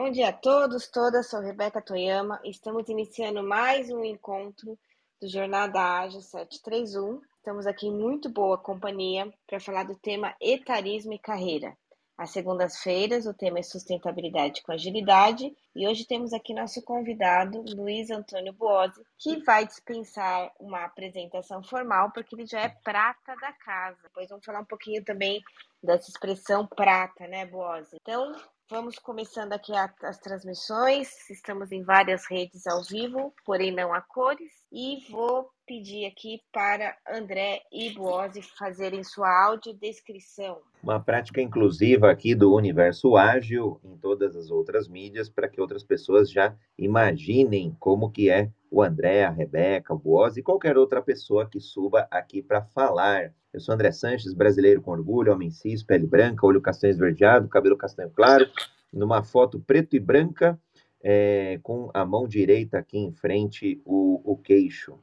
Bom dia a todos, todas. Sou Rebeca Toyama. Estamos iniciando mais um encontro do Jornada Ágil 731. Estamos aqui em muito boa companhia para falar do tema etarismo e carreira. Às segundas-feiras, o tema é sustentabilidade com agilidade. E hoje temos aqui nosso convidado, Luiz Antônio Buozzi, que vai dispensar uma apresentação formal, porque ele já é prata da casa. Depois vamos falar um pouquinho também dessa expressão prata, né, Buozzi? Então, Vamos começando aqui a, as transmissões. Estamos em várias redes ao vivo, porém não a cores. E vou pedir aqui para André e Boazzi fazerem sua audiodescrição. Uma prática inclusiva aqui do universo ágil em todas as outras mídias para que outras pessoas já imaginem como que é o André, a Rebeca, o Boazzi e qualquer outra pessoa que suba aqui para falar. Eu sou André Sanches, brasileiro com orgulho, homem cis, pele branca, olho castanho esverdeado, cabelo castanho claro, numa foto preto e branca, é, com a mão direita aqui em frente, o, o queixo.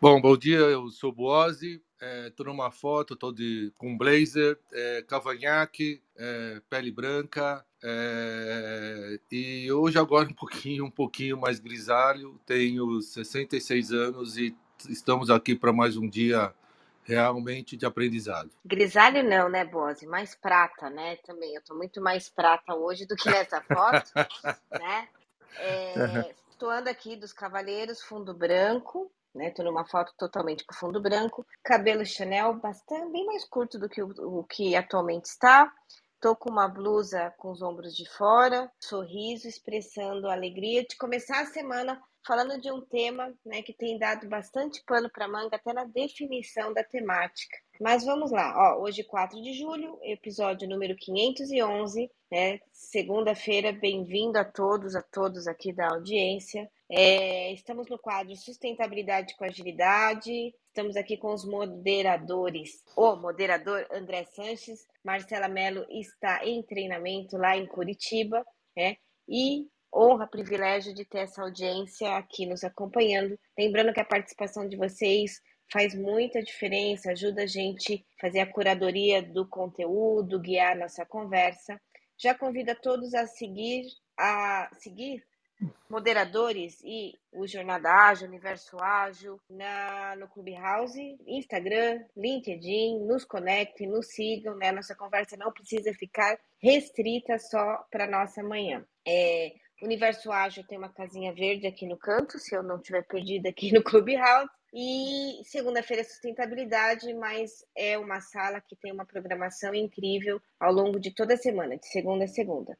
Bom, bom dia, eu sou Boazzi, estou é, numa foto, estou com blazer, é, cavanhaque, é, pele branca, é, e hoje agora um pouquinho, um pouquinho mais grisalho, tenho 66 anos e estamos aqui para mais um dia realmente de aprendizado. Grisalho não, né, Bose? Mais prata, né? Também. Eu tô muito mais prata hoje do que nessa foto, né? Estou é, andando aqui dos Cavaleiros, fundo branco, né? Tô numa foto totalmente com fundo branco, cabelo Chanel bastante bem mais curto do que o, o que atualmente está. Tô com uma blusa com os ombros de fora, sorriso expressando a alegria de começar a semana falando de um tema né, que tem dado bastante pano para manga até na definição da temática. Mas vamos lá, ó, hoje 4 de julho, episódio número 511, né, segunda-feira, bem-vindo a todos, a todos aqui da audiência. É, estamos no quadro Sustentabilidade com Agilidade, estamos aqui com os moderadores. O moderador André Sanches, Marcela Mello está em treinamento lá em Curitiba, né, e honra, privilégio de ter essa audiência aqui nos acompanhando. Lembrando que a participação de vocês faz muita diferença, ajuda a gente a fazer a curadoria do conteúdo, guiar nossa conversa. Já convido a todos a seguir a seguir moderadores e o Jornada Ágil, Universo Ágil, na, no Clubhouse, Instagram, LinkedIn, nos conectem, nos sigam, né? Nossa conversa não precisa ficar restrita só para nossa manhã. É, Universo Ágil tem uma casinha verde aqui no canto, se eu não tiver perdido aqui no Clubhouse. E segunda-feira é sustentabilidade, mas é uma sala que tem uma programação incrível ao longo de toda a semana, de segunda a segunda.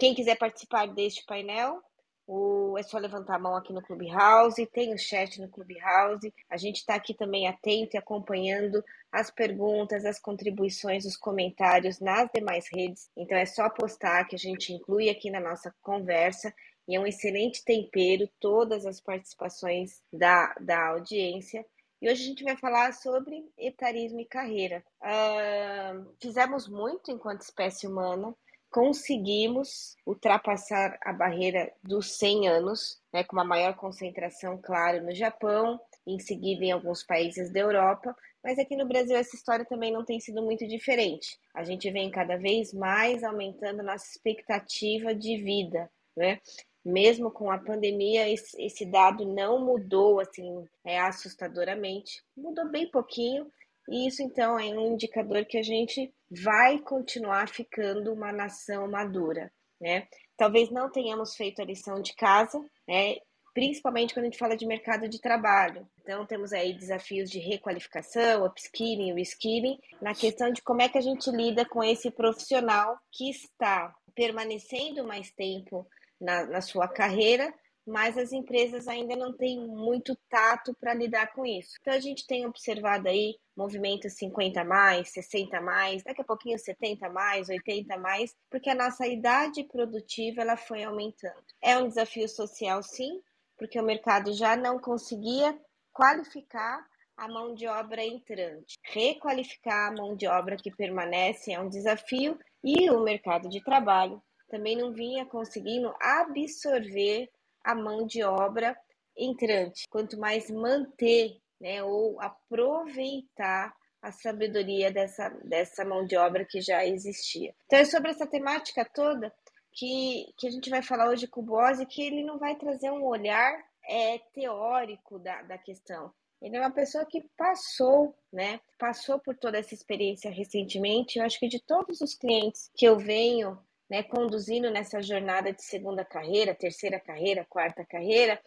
Quem quiser participar deste painel, o, é só levantar a mão aqui no Clubhouse, tem o chat no Clubhouse. A gente está aqui também atento e acompanhando as perguntas, as contribuições, os comentários nas demais redes. Então é só postar que a gente inclui aqui na nossa conversa. E é um excelente tempero todas as participações da, da audiência. E hoje a gente vai falar sobre etarismo e carreira. Uh, fizemos muito enquanto espécie humana conseguimos ultrapassar a barreira dos 100 anos, né, com uma maior concentração, claro, no Japão, em seguida em alguns países da Europa, mas aqui no Brasil essa história também não tem sido muito diferente. A gente vem cada vez mais aumentando nossa expectativa de vida, né? Mesmo com a pandemia, esse dado não mudou assim é, assustadoramente, mudou bem pouquinho, e isso então é um indicador que a gente vai continuar ficando uma nação madura, né? Talvez não tenhamos feito a lição de casa, né? Principalmente quando a gente fala de mercado de trabalho. Então, temos aí desafios de requalificação, upskilling, reskilling, na questão de como é que a gente lida com esse profissional que está permanecendo mais tempo na, na sua carreira, mas as empresas ainda não têm muito tato para lidar com isso. Então a gente tem observado aí movimentos 50 mais, 60 mais, daqui a pouquinho 70 mais, 80 mais, porque a nossa idade produtiva ela foi aumentando. É um desafio social sim, porque o mercado já não conseguia qualificar a mão de obra entrante. Requalificar a mão de obra que permanece é um desafio e o mercado de trabalho também não vinha conseguindo absorver a mão de obra entrante, quanto mais manter né, ou aproveitar a sabedoria dessa, dessa mão de obra que já existia. Então, é sobre essa temática toda que, que a gente vai falar hoje com o Bose, que ele não vai trazer um olhar é, teórico da, da questão. Ele é uma pessoa que passou, né? Passou por toda essa experiência recentemente. Eu acho que de todos os clientes que eu venho né, conduzindo nessa jornada de segunda carreira, terceira carreira, quarta carreira,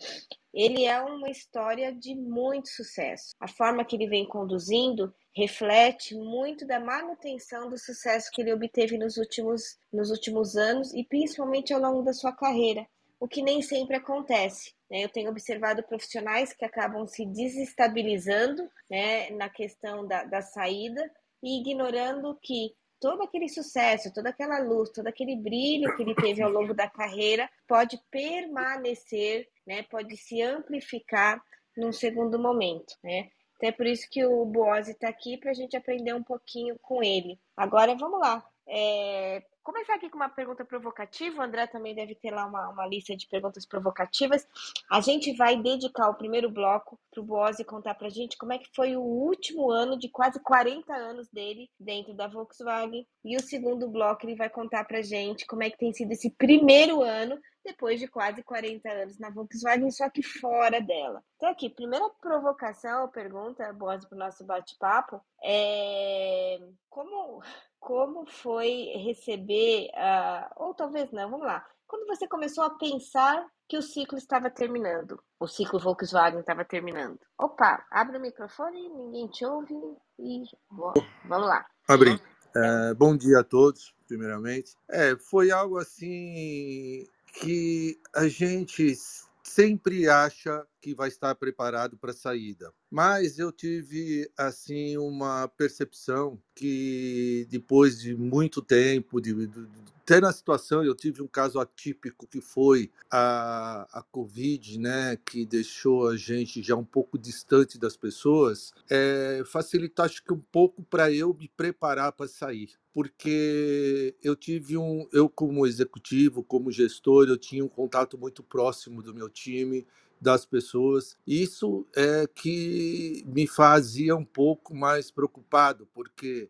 ele é uma história de muito sucesso. A forma que ele vem conduzindo reflete muito da manutenção do sucesso que ele obteve nos últimos, nos últimos anos e principalmente ao longo da sua carreira, o que nem sempre acontece. Né? Eu tenho observado profissionais que acabam se desestabilizando né, na questão da, da saída e ignorando que todo aquele sucesso, toda aquela luz, todo aquele brilho que ele teve ao longo da carreira pode permanecer, né? Pode se amplificar num segundo momento, né? Então é por isso que o Boazzi está aqui para a gente aprender um pouquinho com ele. Agora vamos lá. É, começar aqui com uma pergunta provocativa. O André também deve ter lá uma, uma lista de perguntas provocativas. A gente vai dedicar o primeiro bloco para o Boazzi contar para a gente como é que foi o último ano de quase 40 anos dele dentro da Volkswagen. E o segundo bloco ele vai contar para a gente como é que tem sido esse primeiro ano depois de quase 40 anos na Volkswagen, só que fora dela. Então, aqui, primeira provocação, pergunta, Boaz, para o nosso bate-papo, é como, como foi receber, uh, ou talvez não, vamos lá, quando você começou a pensar que o ciclo estava terminando, o ciclo Volkswagen estava terminando. Opa, abre o microfone, ninguém te ouve e vamos lá. Abri. É, bom dia a todos, primeiramente. É, foi algo assim que a gente sempre acha que vai estar preparado para a saída. Mas eu tive assim uma percepção que depois de muito tempo, de, de, até na situação, eu tive um caso atípico que foi a, a Covid, né, que deixou a gente já um pouco distante das pessoas, é, facilitou acho que um pouco para eu me preparar para sair porque eu tive um, eu como executivo, como gestor, eu tinha um contato muito próximo do meu time, das pessoas. Isso é que me fazia um pouco mais preocupado, porque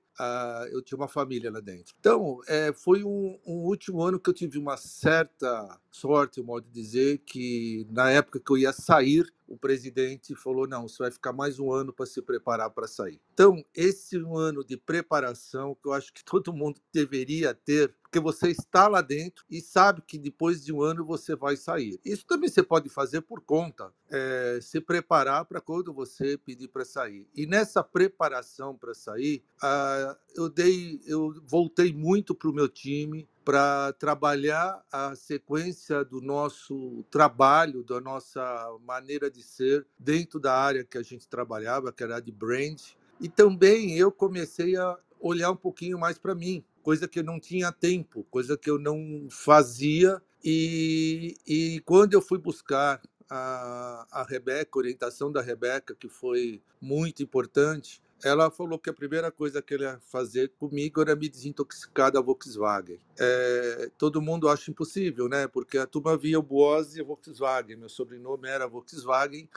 eu tinha uma família lá dentro. Então, é, foi um, um, último ano que eu tive uma certa sorte, o modo de dizer, que na época que eu ia sair, o presidente falou: não, você vai ficar mais um ano para se preparar para sair. Então, esse um ano de preparação que eu acho que todo mundo deveria ter, porque você está lá dentro e sabe que depois de um ano você vai sair. Isso também você pode fazer por conta, é, se preparar para quando você pedir para sair. E nessa preparação para sair, uh, eu dei, eu voltei muito para o meu time para trabalhar a sequência do nosso trabalho, da nossa maneira de ser dentro da área que a gente trabalhava, que era de brand. E também eu comecei a olhar um pouquinho mais para mim, coisa que eu não tinha tempo, coisa que eu não fazia. E, e quando eu fui buscar a, a Rebeca, a orientação da Rebeca, que foi muito importante, ela falou que a primeira coisa que ele ia fazer comigo era me desintoxicar da Volkswagen. É, todo mundo acha impossível, né? Porque a turma via o Boaz e a Volkswagen. Meu sobrenome era Volkswagen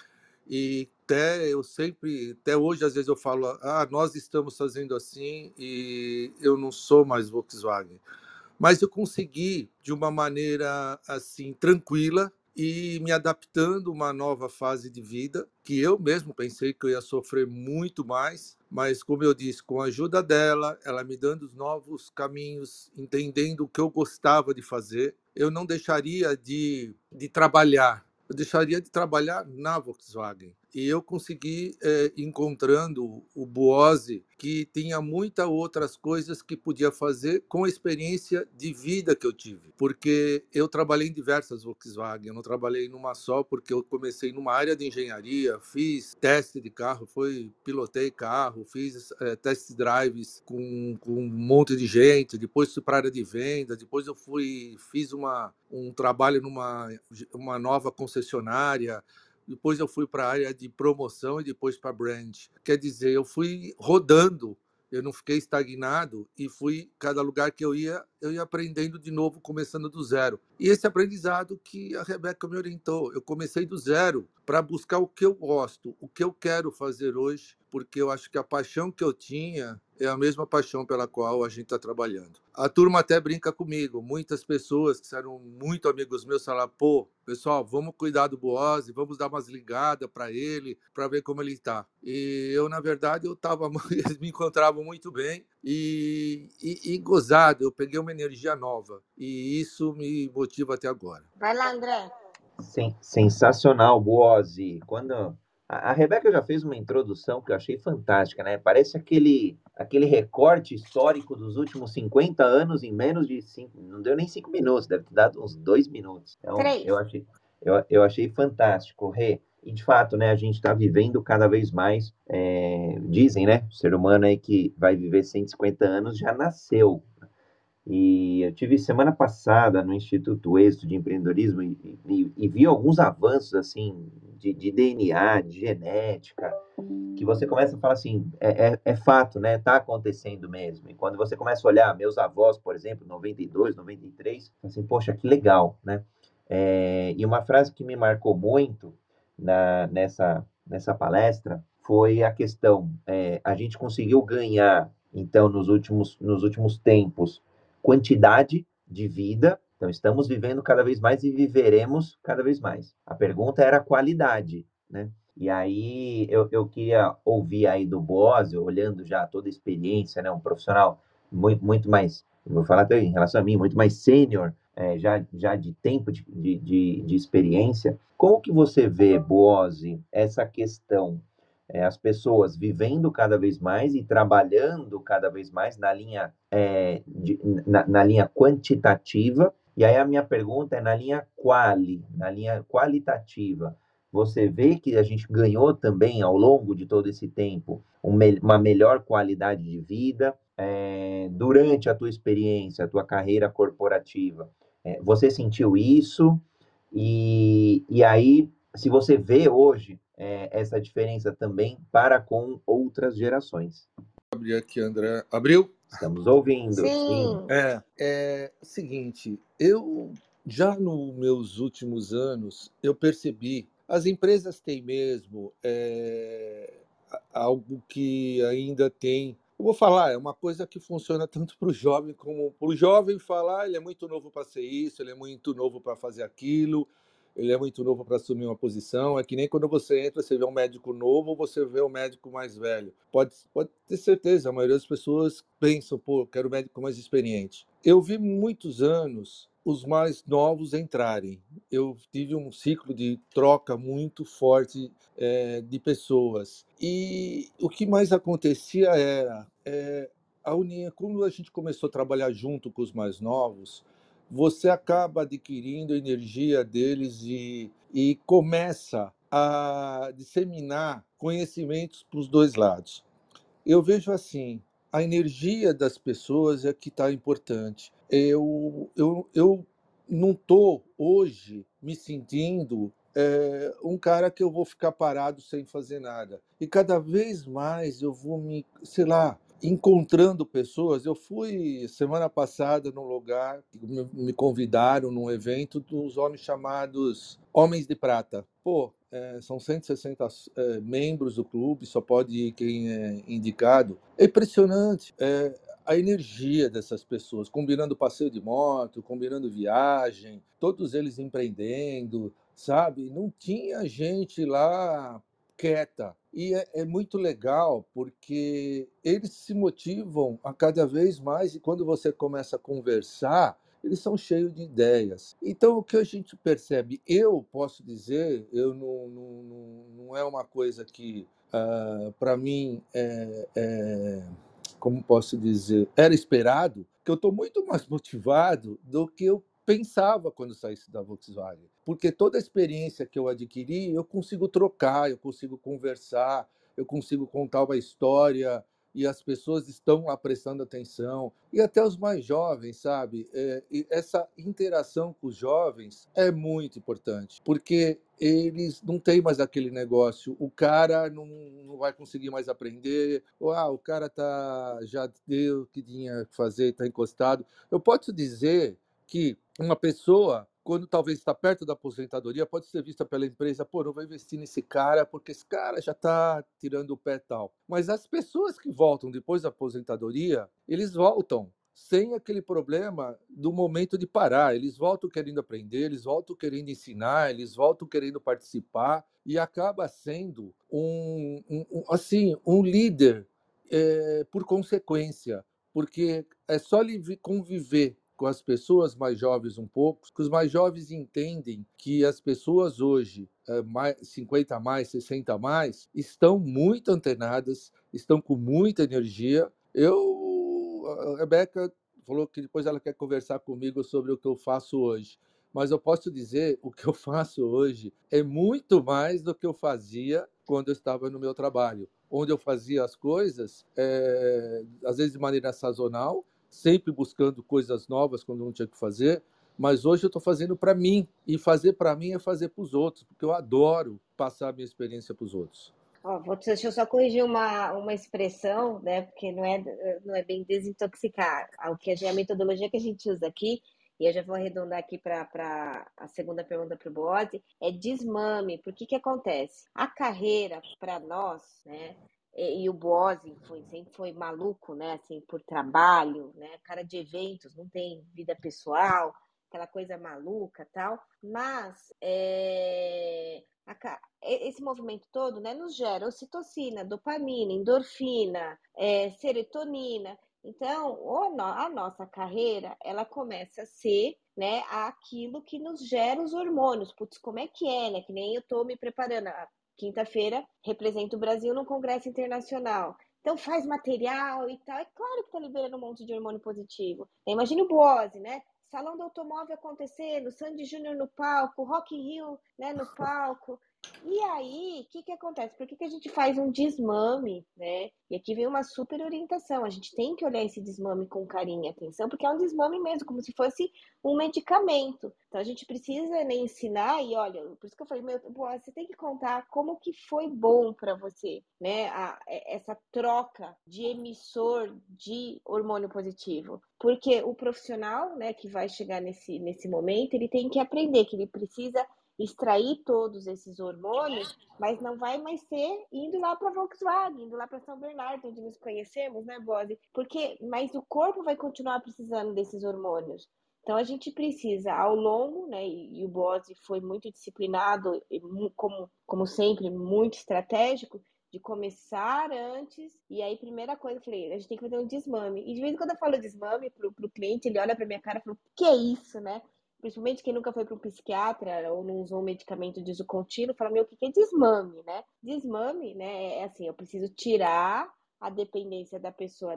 e até eu sempre, até hoje às vezes eu falo, ah, nós estamos fazendo assim e eu não sou mais Volkswagen. Mas eu consegui de uma maneira assim tranquila e me adaptando a uma nova fase de vida, que eu mesmo pensei que eu ia sofrer muito mais, mas como eu disse, com a ajuda dela, ela me dando os novos caminhos, entendendo o que eu gostava de fazer, eu não deixaria de, de trabalhar, eu deixaria de trabalhar na Volkswagen. E eu consegui, é, encontrando o Boose, que tinha muitas outras coisas que podia fazer com a experiência de vida que eu tive. Porque eu trabalhei em diversas Volkswagen, eu não trabalhei numa só, porque eu comecei numa área de engenharia, fiz teste de carro, foi pilotei carro, fiz é, test drives com, com um monte de gente, depois fui para a área de venda, depois eu fui fiz uma, um trabalho numa uma nova concessionária, depois eu fui para a área de promoção e depois para brand. Quer dizer, eu fui rodando, eu não fiquei estagnado e fui cada lugar que eu ia, eu ia aprendendo de novo, começando do zero. E esse aprendizado que a Rebeca me orientou, eu comecei do zero para buscar o que eu gosto, o que eu quero fazer hoje, porque eu acho que a paixão que eu tinha é a mesma paixão pela qual a gente está trabalhando. A turma até brinca comigo. Muitas pessoas que eram muito amigos meus falaram: pô, pessoal, vamos cuidar do Boaz, vamos dar umas ligadas para ele, para ver como ele está. E eu, na verdade, eu tava, eles me encontravam muito bem e, e, e gozado. Eu peguei uma energia nova e isso me motiva até agora. Vai lá, André. Sim, sensacional, Boazzi. Quando a, Rebeca já fez uma introdução que eu achei fantástica, né? Parece aquele, aquele recorte histórico dos últimos 50 anos em menos de cinco, não deu nem cinco minutos, deve ter dado uns dois minutos. Então, Três. eu achei, eu, eu achei fantástico, Rê. E de fato, né, a gente está vivendo cada vez mais. É, dizem, né? O ser humano aí que vai viver 150 anos já nasceu e eu tive semana passada no Instituto Êxito de Empreendedorismo e, e, e vi alguns avanços assim de, de, DNA, de genética, que você começa a falar assim, é, é, é, fato, né? Tá acontecendo mesmo. E quando você começa a olhar meus avós, por exemplo, 92, 93, assim, poxa, que legal, né? É, e uma frase que me marcou muito na, nessa, nessa palestra foi a questão, é, a gente conseguiu ganhar, então, nos últimos, nos últimos tempos, quantidade de vida. Então, estamos vivendo cada vez mais e viveremos cada vez mais. A pergunta era qualidade, né? E aí eu, eu queria ouvir aí do Bósio, olhando já toda a experiência, né? Um profissional muito, muito mais, vou falar até em relação a mim, muito mais sênior, é, já, já de tempo de, de, de, experiência. Como que você vê, Boose, essa questão é, as pessoas vivendo cada vez mais e trabalhando cada vez mais na linha, é, de, na, na, linha quantitativa. E aí a minha pergunta é na linha quali, na linha qualitativa. Você vê que a gente ganhou também ao longo de todo esse tempo uma melhor qualidade de vida é, durante a tua experiência, a tua carreira corporativa. É, você sentiu isso? E, e aí, se você vê hoje é, essa diferença também para com outras gerações. Abri aqui, André. Abriu? Estamos ouvindo. Sim. sim. É, é o seguinte, eu já nos meus últimos anos eu percebi as empresas têm mesmo é, algo que ainda tem eu vou falar, é uma coisa que funciona tanto para o jovem como para o jovem falar, ele é muito novo para ser isso, ele é muito novo para fazer aquilo, ele é muito novo para assumir uma posição. É que nem quando você entra, você vê um médico novo ou você vê um médico mais velho. Pode, pode ter certeza, a maioria das pessoas pensam, pô, quero um médico mais experiente. Eu vi muitos anos os mais novos entrarem. Eu tive um ciclo de troca muito forte é, de pessoas. E o que mais acontecia era é, a união. Quando a gente começou a trabalhar junto com os mais novos, você acaba adquirindo a energia deles e, e começa a disseminar conhecimentos para os dois lados. Eu vejo assim, a energia das pessoas é que está importante. Eu, eu, eu não estou hoje me sentindo é, um cara que eu vou ficar parado sem fazer nada. E cada vez mais eu vou me, sei lá, encontrando pessoas. Eu fui semana passada num lugar me convidaram num evento dos homens chamados Homens de Prata. Pô, é, são 160 é, membros do clube, só pode ir quem é indicado. É impressionante. É, a energia dessas pessoas, combinando passeio de moto, combinando viagem, todos eles empreendendo, sabe? Não tinha gente lá quieta. E é, é, muito legal porque eles se motivam a cada vez mais e quando você começa a conversar, eles são cheios de ideias. Então, o que a gente percebe, eu posso dizer, eu não, não, não é uma coisa que, uh, ah, para mim, é, é, como posso dizer, era esperado, que eu estou muito mais motivado do que eu pensava quando saísse da Volkswagen. Porque toda a experiência que eu adquiri, eu consigo trocar, eu consigo conversar, eu consigo contar uma história e as pessoas estão lá prestando atenção. E até os mais jovens, sabe? É, essa interação com os jovens é muito importante, porque eles não têm mais aquele negócio. O cara não, não vai conseguir mais aprender. Ou, ah, o cara tá, já deu o que tinha que fazer, está encostado. Eu posso dizer que uma pessoa quando talvez está perto da aposentadoria, pode ser vista pela empresa, pô, não vai investir nesse cara porque esse cara já está tirando o pé tal. Mas as pessoas que voltam depois da aposentadoria, eles voltam sem aquele problema do momento de parar. Eles voltam querendo aprender, eles voltam querendo ensinar, eles voltam querendo participar e acaba sendo um, um, um assim um líder é, por consequência, porque é só conviver com as pessoas mais jovens um pouco, que os mais jovens entendem que as pessoas hoje, é, mais, 50 a mais, 60 a mais, estão muito antenadas, estão com muita energia. Eu a Rebeca falou que depois ela quer conversar comigo sobre o que eu faço hoje. Mas eu posso dizer, o que eu faço hoje é muito mais do que eu fazia quando eu estava no meu trabalho, onde eu fazia as coisas, é, às vezes de maneira sazonal, sempre buscando coisas novas quando não tinha que fazer, mas hoje eu estou fazendo para mim, e fazer para mim é fazer para os outros, porque eu adoro passar a minha experiência para os outros. Ó, vou, deixa eu só corrigir uma, uma expressão, né? Porque não é, não é bem desintoxicar. O que é a metodologia que a gente usa aqui, e eu já vou arredondar aqui para a segunda pergunta para o Boazzi, é desmame. Por que que acontece? A carreira, para nós, né? E, e o Boazzi foi, sempre foi maluco, né? Assim, por trabalho, né? Cara de eventos, não tem vida pessoal, aquela coisa maluca tal. Mas é, esse movimento todo né, nos gera ocitocina, dopamina, endorfina, é, serotonina. Então, a nossa carreira, ela começa a ser né, aquilo que nos gera os hormônios. Putz, como é que é, né? Que nem eu estou me preparando. Quinta-feira represento o Brasil no Congresso Internacional. Então faz material e tal. É claro que está liberando um monte de hormônio positivo. Imagina o Boase, né? Salão do Automóvel acontecendo, Sandy Júnior no palco, Rock in Rio né, no palco. E aí, o que, que acontece? Por que, que a gente faz um desmame, né? E aqui vem uma super orientação. A gente tem que olhar esse desmame com carinho e atenção, porque é um desmame mesmo, como se fosse um medicamento. Então a gente precisa né, ensinar e olha, por isso que eu falei, meu, você tem que contar como que foi bom para você, né? A, é, essa troca de emissor de hormônio positivo. Porque o profissional, né, que vai chegar nesse, nesse momento, ele tem que aprender que ele precisa extrair todos esses hormônios, mas não vai mais ser indo lá para Volkswagen, indo lá para São Bernardo, onde nos conhecemos, né, Bose? Porque, mas o corpo vai continuar precisando desses hormônios. Então a gente precisa, ao longo, né, e, o Bose foi muito disciplinado, como, como sempre, muito estratégico, de começar antes. E aí, primeira coisa, eu falei, a gente tem que fazer um desmame. E de vez em quando eu falo desmame pro, pro cliente, ele olha pra minha cara e fala, que é isso, né? Principalmente quem nunca foi para um psiquiatra ou não usou um medicamento de uso contínuo, fala, meu, o que é desmame, né? Desmame, né, é assim, eu preciso tirar a dependência da pessoa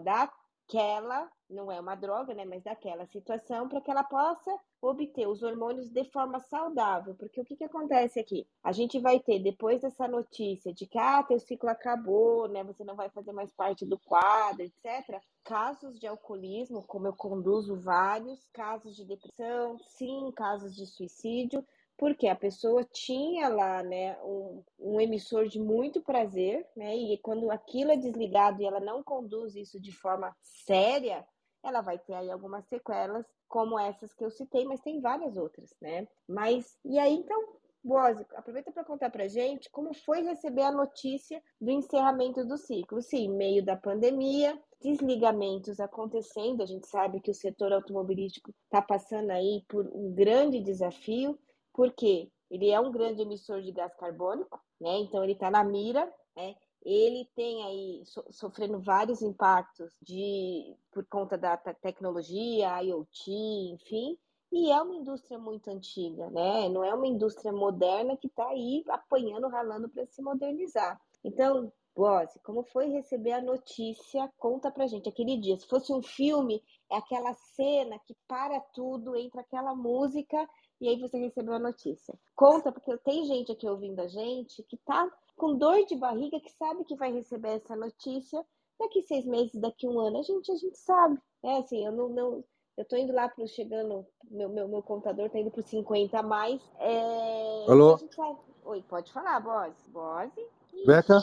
daquela, não é uma droga, né, mas daquela situação, para que ela possa obter os hormônios de forma saudável. Porque o que, que acontece aqui? A gente vai ter, depois dessa notícia de que, ah, teu ciclo acabou, né, você não vai fazer mais parte do quadro, etc., casos de alcoolismo, como eu conduzo vários, casos de depressão, sim, casos de suicídio, porque a pessoa tinha lá, né, um, um, emissor de muito prazer, né, e quando aquilo é desligado e ela não conduz isso de forma séria, ela vai ter aí algumas sequelas, como essas que eu citei, mas tem várias outras, né? Mas, e aí, então, Boze, aproveita para contar para gente como foi receber a notícia do encerramento do ciclo. Sim, meio da pandemia, desligamentos acontecendo, a gente sabe que o setor automobilístico está passando aí por um grande desafio, porque ele é um grande emissor de gás carbônico, né? Então ele está na mira, né? ele tem aí so, sofrendo vários impactos de por conta da tecnologia, IoT, enfim, e é uma indústria muito antiga, né? Não é uma indústria moderna que está aí apanhando, ralando para se modernizar. Então, Bosse, como foi receber a notícia? Conta pra gente aquele dia. Se fosse um filme, é aquela cena que para tudo, entra aquela música e aí você recebeu a notícia. Conta, porque tem gente aqui ouvindo a gente que tá com dor de barriga, que sabe que vai receber essa notícia daqui seis meses, daqui um ano. A gente, a gente sabe. É assim, eu não, não eu tô indo lá pro chegando, meu, meu, meu computador tá indo pro 50 a mais. É, Alô? Vai... Oi, pode falar, Bose. Bose. Beca?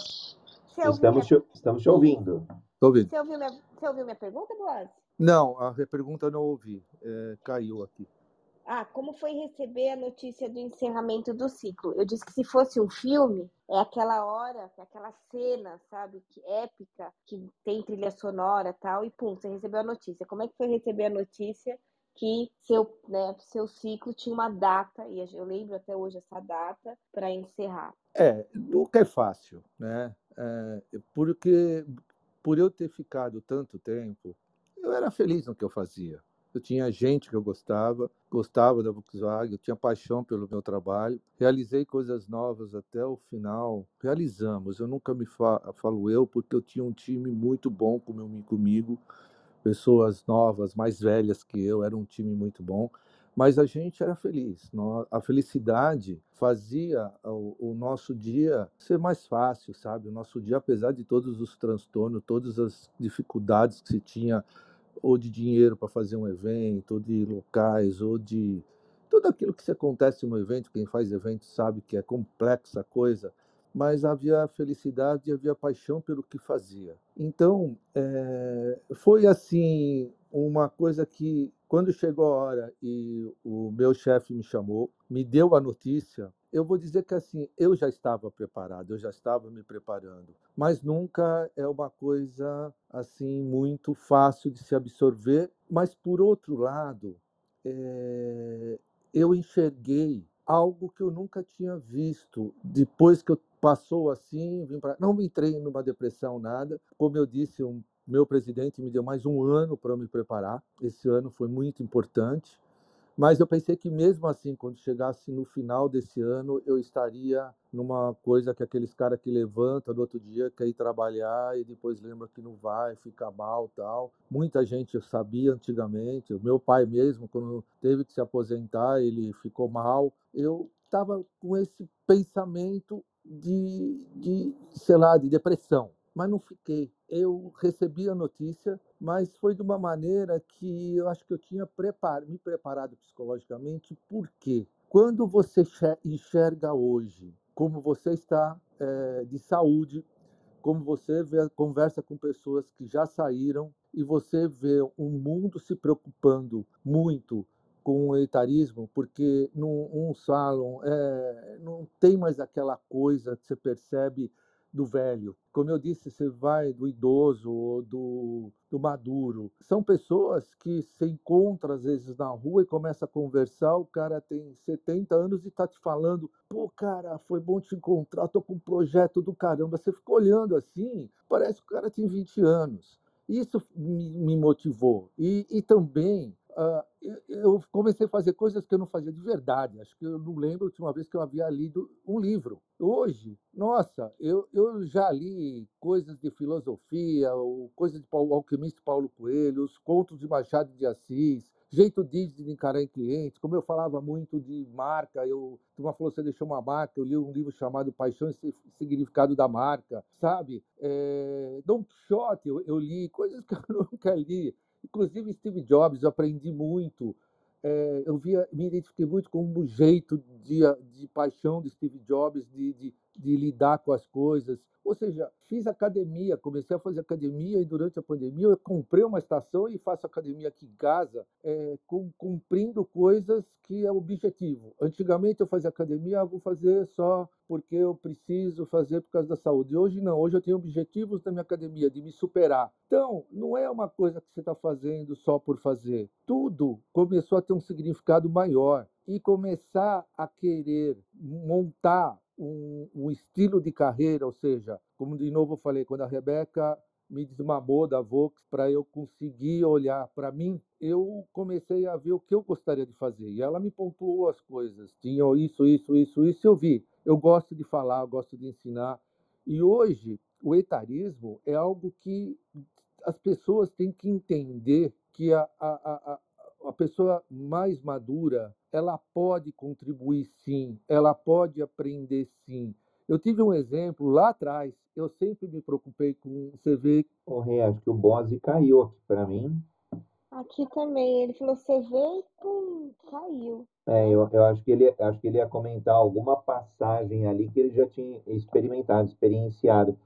Estamos, minha... te, estamos te ouvindo. Tô ouvindo. Você ouviu minha, você ouviu minha pergunta, Bose? Não, a pergunta eu não ouvi. É, caiu aqui. Ah, como foi receber a notícia do encerramento do ciclo? Eu disse que se fosse um filme, é aquela hora, é aquela cena, sabe, que épica, que tem trilha sonora tal, e pum, você recebeu a notícia. Como é que foi receber a notícia que seu, né, seu ciclo tinha uma data, e eu lembro até hoje essa data, para encerrar? É, nunca é fácil, né? É, porque por eu ter ficado tanto tempo, eu era feliz no que eu fazia. Eu tinha gente que eu gostava, gostava da Volkswagen, eu tinha paixão pelo meu trabalho. Realizei coisas novas até o final. Realizamos. Eu nunca me fa falo eu, porque eu tinha um time muito bom comigo, pessoas novas, mais velhas que eu, era um time muito bom. Mas a gente era feliz. A felicidade fazia o, nosso dia ser mais fácil, sabe? O nosso dia, apesar de todos os transtornos, todas as dificuldades que se tinha ou de dinheiro para fazer um evento, ou de locais, ou de tudo aquilo que se acontece no evento. Quem faz evento sabe que é complexa a coisa, mas havia felicidade e havia paixão pelo que fazia. Então, é, foi assim uma coisa que, quando chegou a hora e o meu chefe me chamou, me deu a notícia, eu vou dizer que assim, eu já estava preparado, eu já estava me preparando, mas nunca é uma coisa assim muito fácil de se absorver. Mas por outro lado, é, eu enxerguei algo que eu nunca tinha visto depois que eu passou assim, vim para não entrei numa depressão nada, como eu disse, um meu presidente me deu mais um ano para me preparar. Esse ano foi muito importante. Mas eu pensei que mesmo assim, quando chegasse no final desse ano, eu estaria numa coisa que aqueles caras que levanta no outro dia, quer ir trabalhar e depois lembra que não vai, fica mal tal. Muita gente eu sabia antigamente. O meu pai mesmo, quando teve que se aposentar, ele ficou mal. Eu estava com esse pensamento de, de, sei lá, de depressão mas não fiquei. Eu recebi a notícia, mas foi de uma maneira que eu acho que eu tinha prepar me preparado psicologicamente, porque quando você enxerga hoje como você está é, de saúde, como você vê, conversa com pessoas que já saíram e você vê um mundo se preocupando muito com o etarismo, porque num um salão é, não tem mais aquela coisa que você percebe do velho. Como eu disse, você vai do idoso ou do, do maduro. São pessoas que se encontram às vezes na rua e começa a conversar. O cara tem 70 anos e está te falando: pô, cara, foi bom te encontrar, tô com um projeto do caramba. Você fica olhando assim, parece que o cara tem 20 anos. Isso me, me motivou. E, e também eu comecei a fazer coisas que eu não fazia de verdade. Acho que eu não lembro a última vez que eu havia lido um livro. Hoje, nossa, eu, eu já li coisas de filosofia, coisas de Paulo, alquimista Paulo Coelho, os contos de Machado de Assis, jeito Disney de encarar clientes. Como eu falava muito de marca, eu, uma falou, você deixou uma marca, eu li um livro chamado Paixão e Significado da Marca, sabe? É, Don Quixote, eu, eu li coisas que eu nunca li. Inclusive, Steve Jobs, eu aprendi muito. É, eu via, me identifiquei muito com o jeito de, de paixão de Steve Jobs, de, de, de lidar com as coisas. Ou seja, fiz academia, comecei a fazer academia e durante a pandemia eu comprei uma estação e faço academia aqui em casa, é, com, cumprindo coisas que é objetivo. Antigamente eu fazia academia, ah, vou fazer só porque eu preciso fazer por causa da saúde. Hoje não, hoje eu tenho objetivos na minha academia, de me superar. Então, não é uma coisa que você está fazendo só por fazer. Tudo começou a ter um significado maior e começar a querer montar um, um estilo de carreira, ou seja, como de novo eu falei, quando a Rebeca me desmamou da Vox para eu conseguir olhar para mim, eu comecei a ver o que eu gostaria de fazer. E ela me pontuou as coisas. Tinha isso, isso, isso, isso. Eu vi. Eu gosto de falar, eu gosto de ensinar. E hoje, o etarismo é algo que as pessoas têm que entender que a, a, a, a pessoa mais madura ela pode contribuir sim, ela pode aprender sim. Eu tive um exemplo lá atrás, eu sempre me preocupei com você vê. O Rei, acho que o Bose caiu aqui para mim. Aqui também, ele falou CV e pum, caiu. É, eu, eu acho que ele acho que ele ia comentar alguma passagem ali que ele já tinha experimentado, experienciado.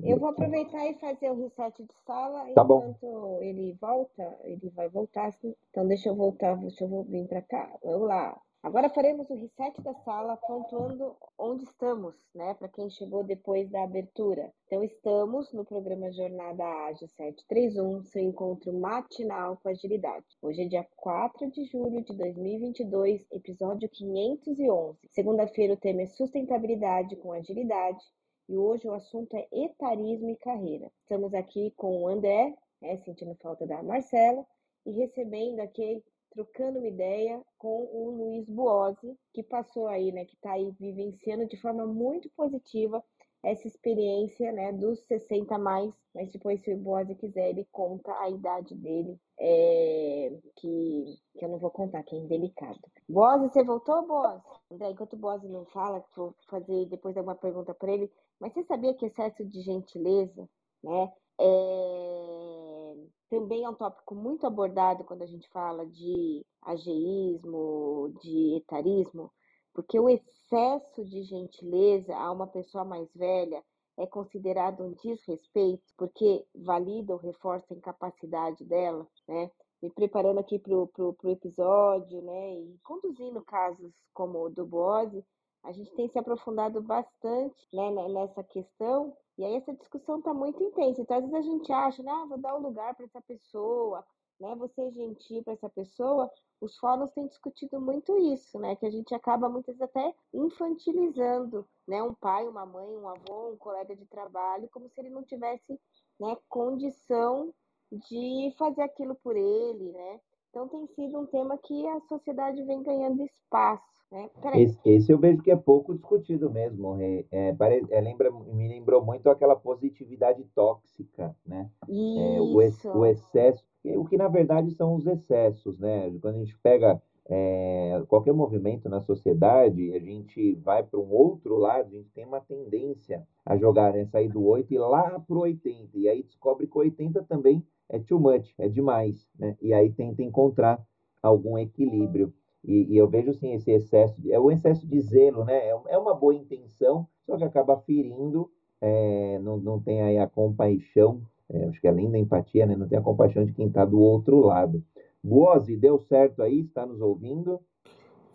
Eu vou aproveitar e fazer o reset de sala Tá enquanto bom. ele volta, ele vai voltar. Então deixa eu voltar, deixa eu vir para cá. Vamos lá. Agora faremos o reset da sala, pontuando onde estamos, né? Para quem chegou depois da abertura. Então, estamos no programa Jornada Ágil 731, seu encontro matinal com agilidade. Hoje é dia 4 de julho de 2022, episódio 511. Segunda-feira, o tema é sustentabilidade com agilidade. E hoje o assunto é etarismo e carreira. Estamos aqui com o André, né, sentindo falta da Marcela, e recebendo aqui trocando uma ideia com o Luiz Buozzi, que passou aí, né, que está aí vivenciando de forma muito positiva essa experiência, né, dos 60 mais, mas depois se o Buozzi quiser, ele conta a idade dele, é, que, que eu não vou contar, que é indelicado. Buozzi, você voltou, Buozzi? André, enquanto o Buozzi não fala, vou fazer depois alguma pergunta para ele, mas você sabia que excesso de gentileza, né, é, também é um tópico muito abordado quando a gente fala de ageísmo, de etarismo, porque o excesso de gentileza a uma pessoa mais velha é considerado um desrespeito, porque valida ou reforça a incapacidade dela, né? Me preparando aqui para o episódio, né? E conduzindo casos como o do Bose, a gente tem se aprofundado bastante né, nessa questão, e aí essa discussão está muito intensa. Então, às vezes a gente acha, né, ah, vou dar um lugar para essa pessoa, né, vou ser gentil para essa pessoa. Os fóruns têm discutido muito isso, né, que a gente acaba muitas vezes até infantilizando, né, um pai, uma mãe, um avô, um colega de trabalho, como se ele não tivesse, né, condição de fazer aquilo por ele, né? Então tem sido um tema que a sociedade vem ganhando espaço. Né? Esse, esse, eu vejo que é pouco discutido mesmo. É, é, é, lembra, me lembrou muito aquela positividade tóxica, né? É, o, o, excesso, o que na verdade são os excessos, né? Quando a gente pega é, qualquer movimento na sociedade, a gente vai para um outro lado, a gente tem uma tendência a jogar, né? Sair do 8 e lá para o 80. E aí descobre que o 80 também é too much, é demais, né? E aí tenta encontrar algum equilíbrio. E, e, eu vejo sim esse excesso, é o excesso de zelo, né? É, é uma boa intenção, só que acaba ferindo, é, não, não tem aí a compaixão, é, acho que além da empatia, né? Não tem a compaixão de quem está do outro lado. Boazzi, deu certo aí? Está nos ouvindo?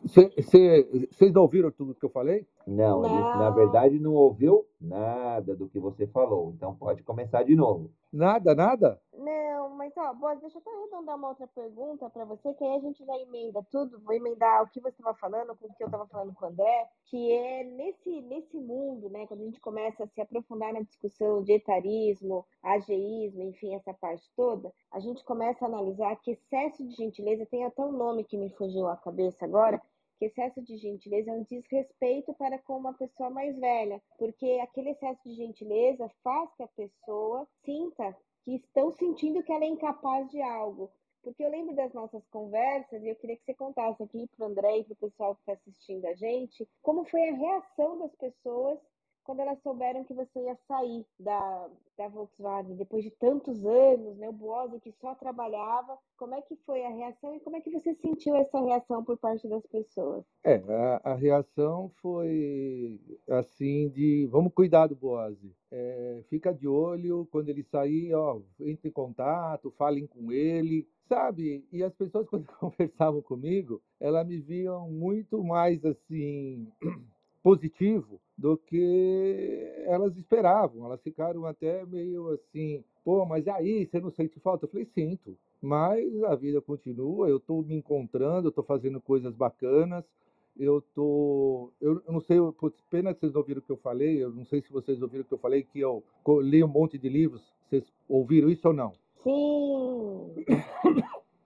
Vocês ouviram tudo que eu falei? Não, não. Ele, na verdade não ouviu nada do que você falou. Então pode começar de novo. Nada, nada? Não, mas ó, boa, deixa eu até arredondar uma outra pergunta para você, que aí a gente já emenda tudo, vou emendar o que você estava falando com o que eu estava falando com o André, que é nesse, nesse mundo, né, quando a gente começa a se aprofundar na discussão de etarismo, ageísmo, enfim, essa parte toda, a gente começa a analisar que excesso de gentileza, tem até um nome que me fugiu à cabeça agora, que excesso de gentileza é um desrespeito para com uma pessoa mais velha, porque aquele excesso de gentileza faz que a pessoa sinta que estão sentindo que ela é incapaz de algo. Porque eu lembro das nossas conversas e eu queria que você contasse aqui para o André e para o pessoal que está assistindo a gente como foi a reação das pessoas quando elas souberam que você ia sair da, da Volkswagen, depois de tantos anos, né, o Boazzi que só trabalhava, como é que foi a reação e como é que você sentiu essa reação por parte das pessoas? É, a, a reação foi assim de, vamos cuidar do Boazzi, é, fica de olho, quando ele sair, ó, entre em contato, falem com ele, sabe? E as pessoas quando conversavam comigo, elas me viam muito mais assim positivo do que elas esperavam. Elas ficaram até meio assim, pô, mas aí você não sente falta? Eu falei, sinto, mas a vida continua, eu estou me encontrando, eu estou fazendo coisas bacanas, eu tô, eu, não sei, pena que vocês não ouviram o que eu falei, eu não sei se vocês ouviram o que eu falei, que eu li um monte de livros, vocês ouviram isso ou não? Sim!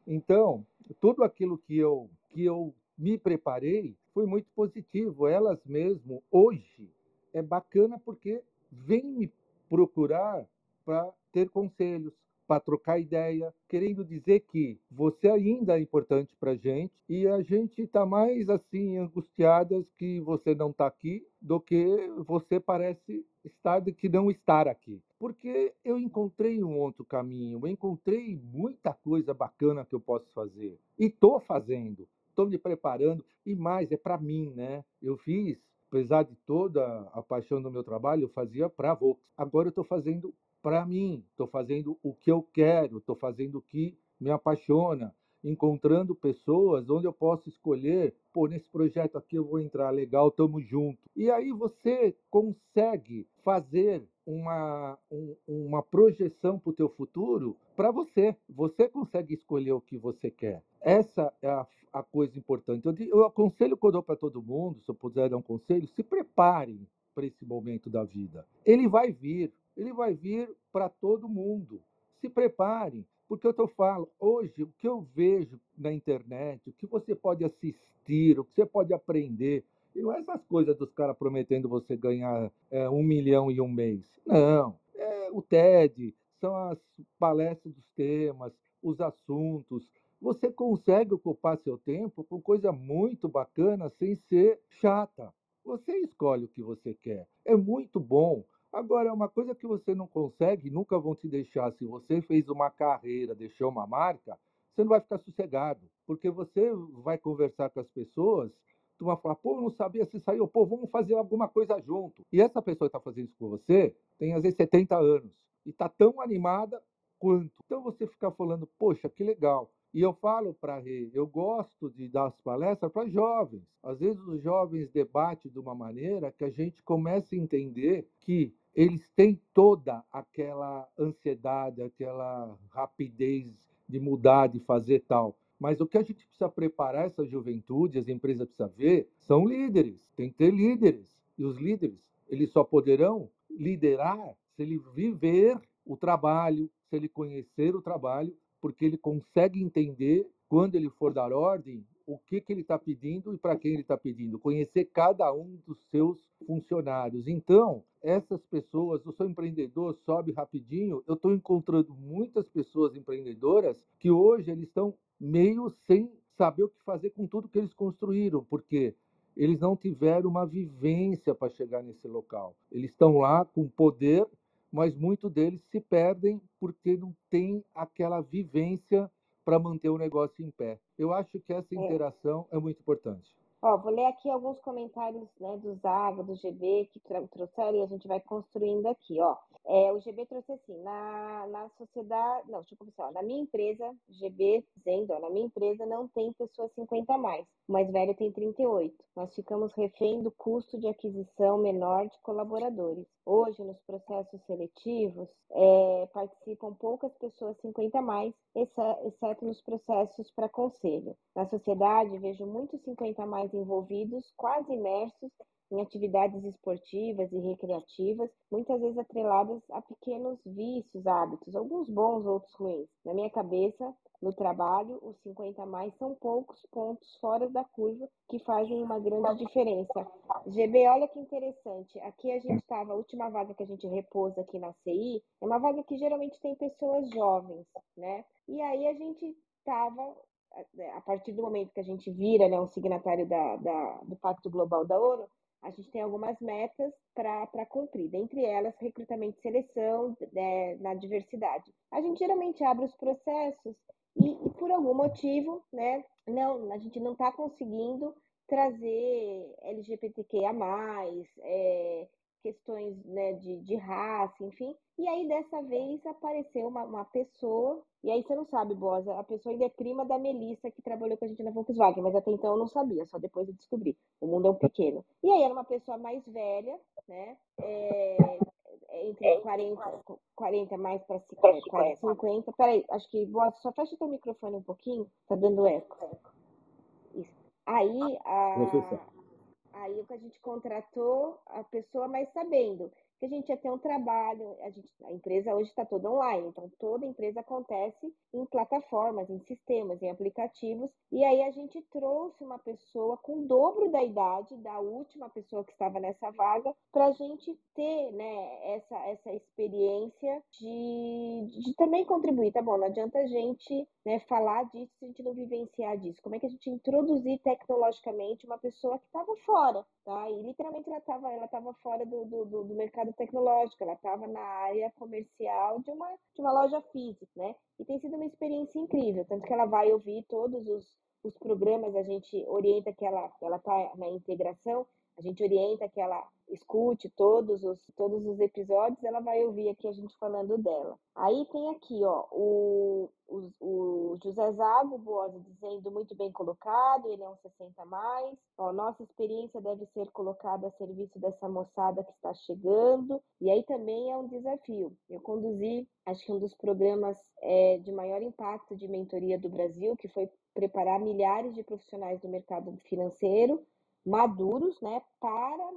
Então, tudo aquilo que eu, que eu me preparei foi muito positivo. Elas mesmo, hoje, é bacana porque vem me procurar para ter conselhos, para trocar ideia, querendo dizer que você ainda é importante para a gente e a gente está mais assim angustiadas que você não está aqui do que você parece estar de que não estar aqui. Porque eu encontrei um outro caminho, eu encontrei muita coisa bacana que eu posso fazer e estou fazendo estou me preparando e mais, é para mim, né? Eu fiz apesar de toda a paixão do meu trabalho, eu fazia para Vox. Agora eu estou fazendo para mim, estou fazendo o que eu quero, estou fazendo o que me apaixona, encontrando pessoas onde eu posso escolher, pô, nesse projeto aqui eu vou entrar, legal, tamo junto. E aí você consegue fazer uma, um, uma projeção para o teu futuro para você. Você consegue escolher o que você quer. Essa é a, a coisa importante. Eu, eu aconselho dou para todo mundo, se eu puder dar um conselho, se preparem para esse momento da vida. Ele vai vir, ele vai vir para todo mundo. Se preparem. Porque eu tô falo, hoje, o que eu vejo na internet, o que você pode assistir, o que você pode aprender, e não é essas coisas dos caras prometendo você ganhar é, um milhão em um mês. Não. É o TED, são as palestras dos temas, os assuntos. Você consegue ocupar seu tempo com coisa muito bacana sem ser chata. Você escolhe o que você quer. É muito bom. Agora, uma coisa que você não consegue, nunca vão te deixar, se você fez uma carreira, deixou uma marca, você não vai ficar sossegado, porque você vai conversar com as pessoas, tu vai falar, pô, não sabia se saiu, pô, vamos fazer alguma coisa junto. E essa pessoa que está fazendo isso com você tem às vezes 70 anos e está tão animada quanto. Então você fica falando, poxa, que legal. E eu falo para a Rê, eu gosto de dar as palestras para jovens. Às vezes os jovens debatem de uma maneira que a gente começa a entender que eles têm toda aquela ansiedade, aquela rapidez de mudar, de fazer tal. Mas o que a gente precisa preparar essa juventude, as empresas precisam ver, são líderes. Tem que ter líderes. E os líderes, eles só poderão liderar se ele viver o trabalho, se ele conhecer o trabalho, porque ele consegue entender, quando ele for dar ordem, o que, que ele está pedindo e para quem ele está pedindo, conhecer cada um dos seus funcionários. Então, essas pessoas, eu sou empreendedor, sobe rapidinho, eu estou encontrando muitas pessoas empreendedoras que hoje eles estão meio sem saber o que fazer com tudo que eles construíram, porque eles não tiveram uma vivência para chegar nesse local. Eles estão lá com poder, mas muitos deles se perdem porque não tem aquela vivência para manter o negócio em pé. Eu acho que essa é. interação é, é muito importante. Ó, vou ler aqui alguns comentários né, do Zaga, do GB, que trouxeram e a gente vai construindo aqui, ó. É, o GB trouxe assim, na, na sociedade, não, deixa eu começar, ó, na minha empresa, GB dizendo, ó, na minha empresa não tem pessoa 50 a mais, o mais velho tem 38. Nós ficamos refém do custo de aquisição menor de colaboradores. Hoje, nos processos seletivos, é, participam poucas pessoas 50 a mais, exceto nos processos para conselho. Na sociedade, vejo muitos 50 a mais envolvidos, quase imersos em atividades esportivas e recreativas, muitas vezes atreladas a pequenos vícios, hábitos, alguns bons, outros ruins. Na minha cabeça, no trabalho, os 50 a mais são poucos pontos fora da curva que fazem uma grande diferença. GB, olha que interessante. Aqui a gente estava, a última vaga que a gente repôs aqui na CI, é uma vaga que geralmente tem pessoas jovens, né? E aí a gente estava a partir do momento que a gente vira né, um signatário da, da, do Pacto Global da ONU, a gente tem algumas metas para cumprir, dentre elas recrutamento e seleção né, na diversidade. A gente geralmente abre os processos e, e por algum motivo, né, não, a gente não está conseguindo trazer LGBTQIA+, é, questões né, de, de raça, enfim. E aí, dessa vez, apareceu uma, uma pessoa, e aí você não sabe, Bosa, a pessoa ainda é prima da Melissa, que trabalhou com a gente na Volkswagen, mas até então eu não sabia, só depois eu descobri. O mundo é um pequeno. E aí, era uma pessoa mais velha, né? É, entre 40, 40 mais para 50. 50. Peraí, acho que, Bosa, só fecha o teu microfone um pouquinho, tá dando eco. Isso. Aí, a, aí a gente contratou a pessoa, mas sabendo que a gente ia ter um trabalho, a, gente, a empresa hoje está toda online, então toda empresa acontece em plataformas, em sistemas, em aplicativos, e aí a gente trouxe uma pessoa com o dobro da idade da última pessoa que estava nessa vaga, para a gente ter né, essa, essa experiência de, de também contribuir, tá bom? Não adianta a gente né, falar disso se a gente não vivenciar disso. Como é que a gente introduzir tecnologicamente uma pessoa que estava fora, tá? E literalmente ela estava ela tava fora do, do, do mercado tecnológico, ela estava na área comercial de uma, de uma loja física, né? E tem sido uma experiência incrível, tanto que ela vai ouvir todos os, os programas, a gente orienta que ela está na integração a gente orienta que ela escute todos os, todos os episódios, ela vai ouvir aqui a gente falando dela. Aí tem aqui, ó, o, o, o José Zago Boas dizendo muito bem colocado, ele é um 60 mais. Ó, nossa experiência deve ser colocada a serviço dessa moçada que está chegando. E aí também é um desafio. Eu conduzi, acho que um dos programas é, de maior impacto de mentoria do Brasil, que foi preparar milhares de profissionais do mercado financeiro maduros, né, para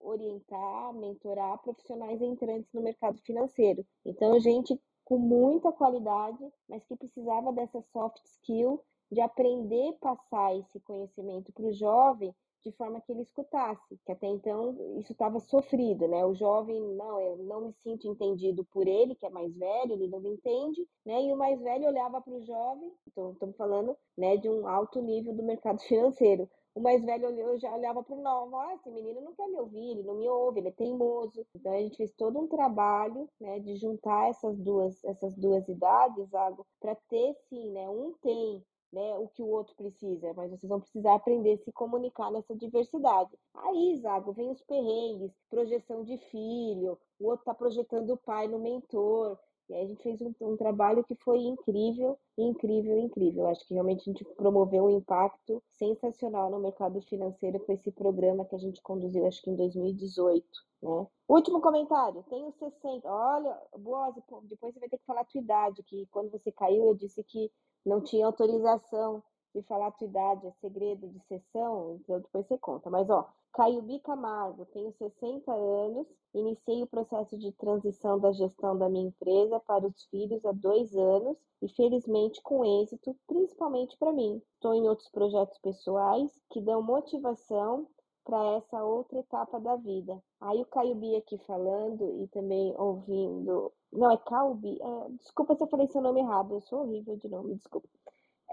orientar, mentorar profissionais entrantes no mercado financeiro. Então, gente com muita qualidade, mas que precisava dessa soft skill de aprender a passar esse conhecimento para o jovem de forma que ele escutasse, que até então isso estava sofrido, né? O jovem, não, eu não me sinto entendido por ele, que é mais velho, ele não me entende, né? E o mais velho olhava para o jovem, então estamos falando, né, de um alto nível do mercado financeiro. O mais velho olhou, já olhava para o novo, ah, esse menino não quer me ouvir, ele não me ouve, ele é teimoso. Então a gente fez todo um trabalho, né, de juntar essas duas, essas duas idades, algo para ter sim, né, um tem né, o que o outro precisa, mas vocês vão precisar aprender a se comunicar nessa diversidade. Aí, Zago, vem os perrengues, projeção de filho, o outro está projetando o pai no mentor, e aí a gente fez um, um, trabalho que foi incrível, incrível, incrível. Acho que realmente a gente promoveu um impacto sensacional no mercado financeiro com esse programa que a gente conduziu, acho que em 2018. Né? Último comentário, tenho 60. Olha, Boaz, depois você vai ter que falar a tua idade, que quando você caiu eu disse que não tinha autorização de falar a tua idade, é segredo de sessão, então depois você conta. Mas, ó, Caio Camargo, tenho 60 anos, iniciei o processo de transição da gestão da minha empresa para os filhos há dois anos e, felizmente, com êxito, principalmente para mim. Estou em outros projetos pessoais que dão motivação para essa outra etapa da vida. Aí o Caio Bi aqui falando e também ouvindo. Não, é Calbi. É, desculpa se eu falei seu nome errado, eu sou horrível de nome, desculpa.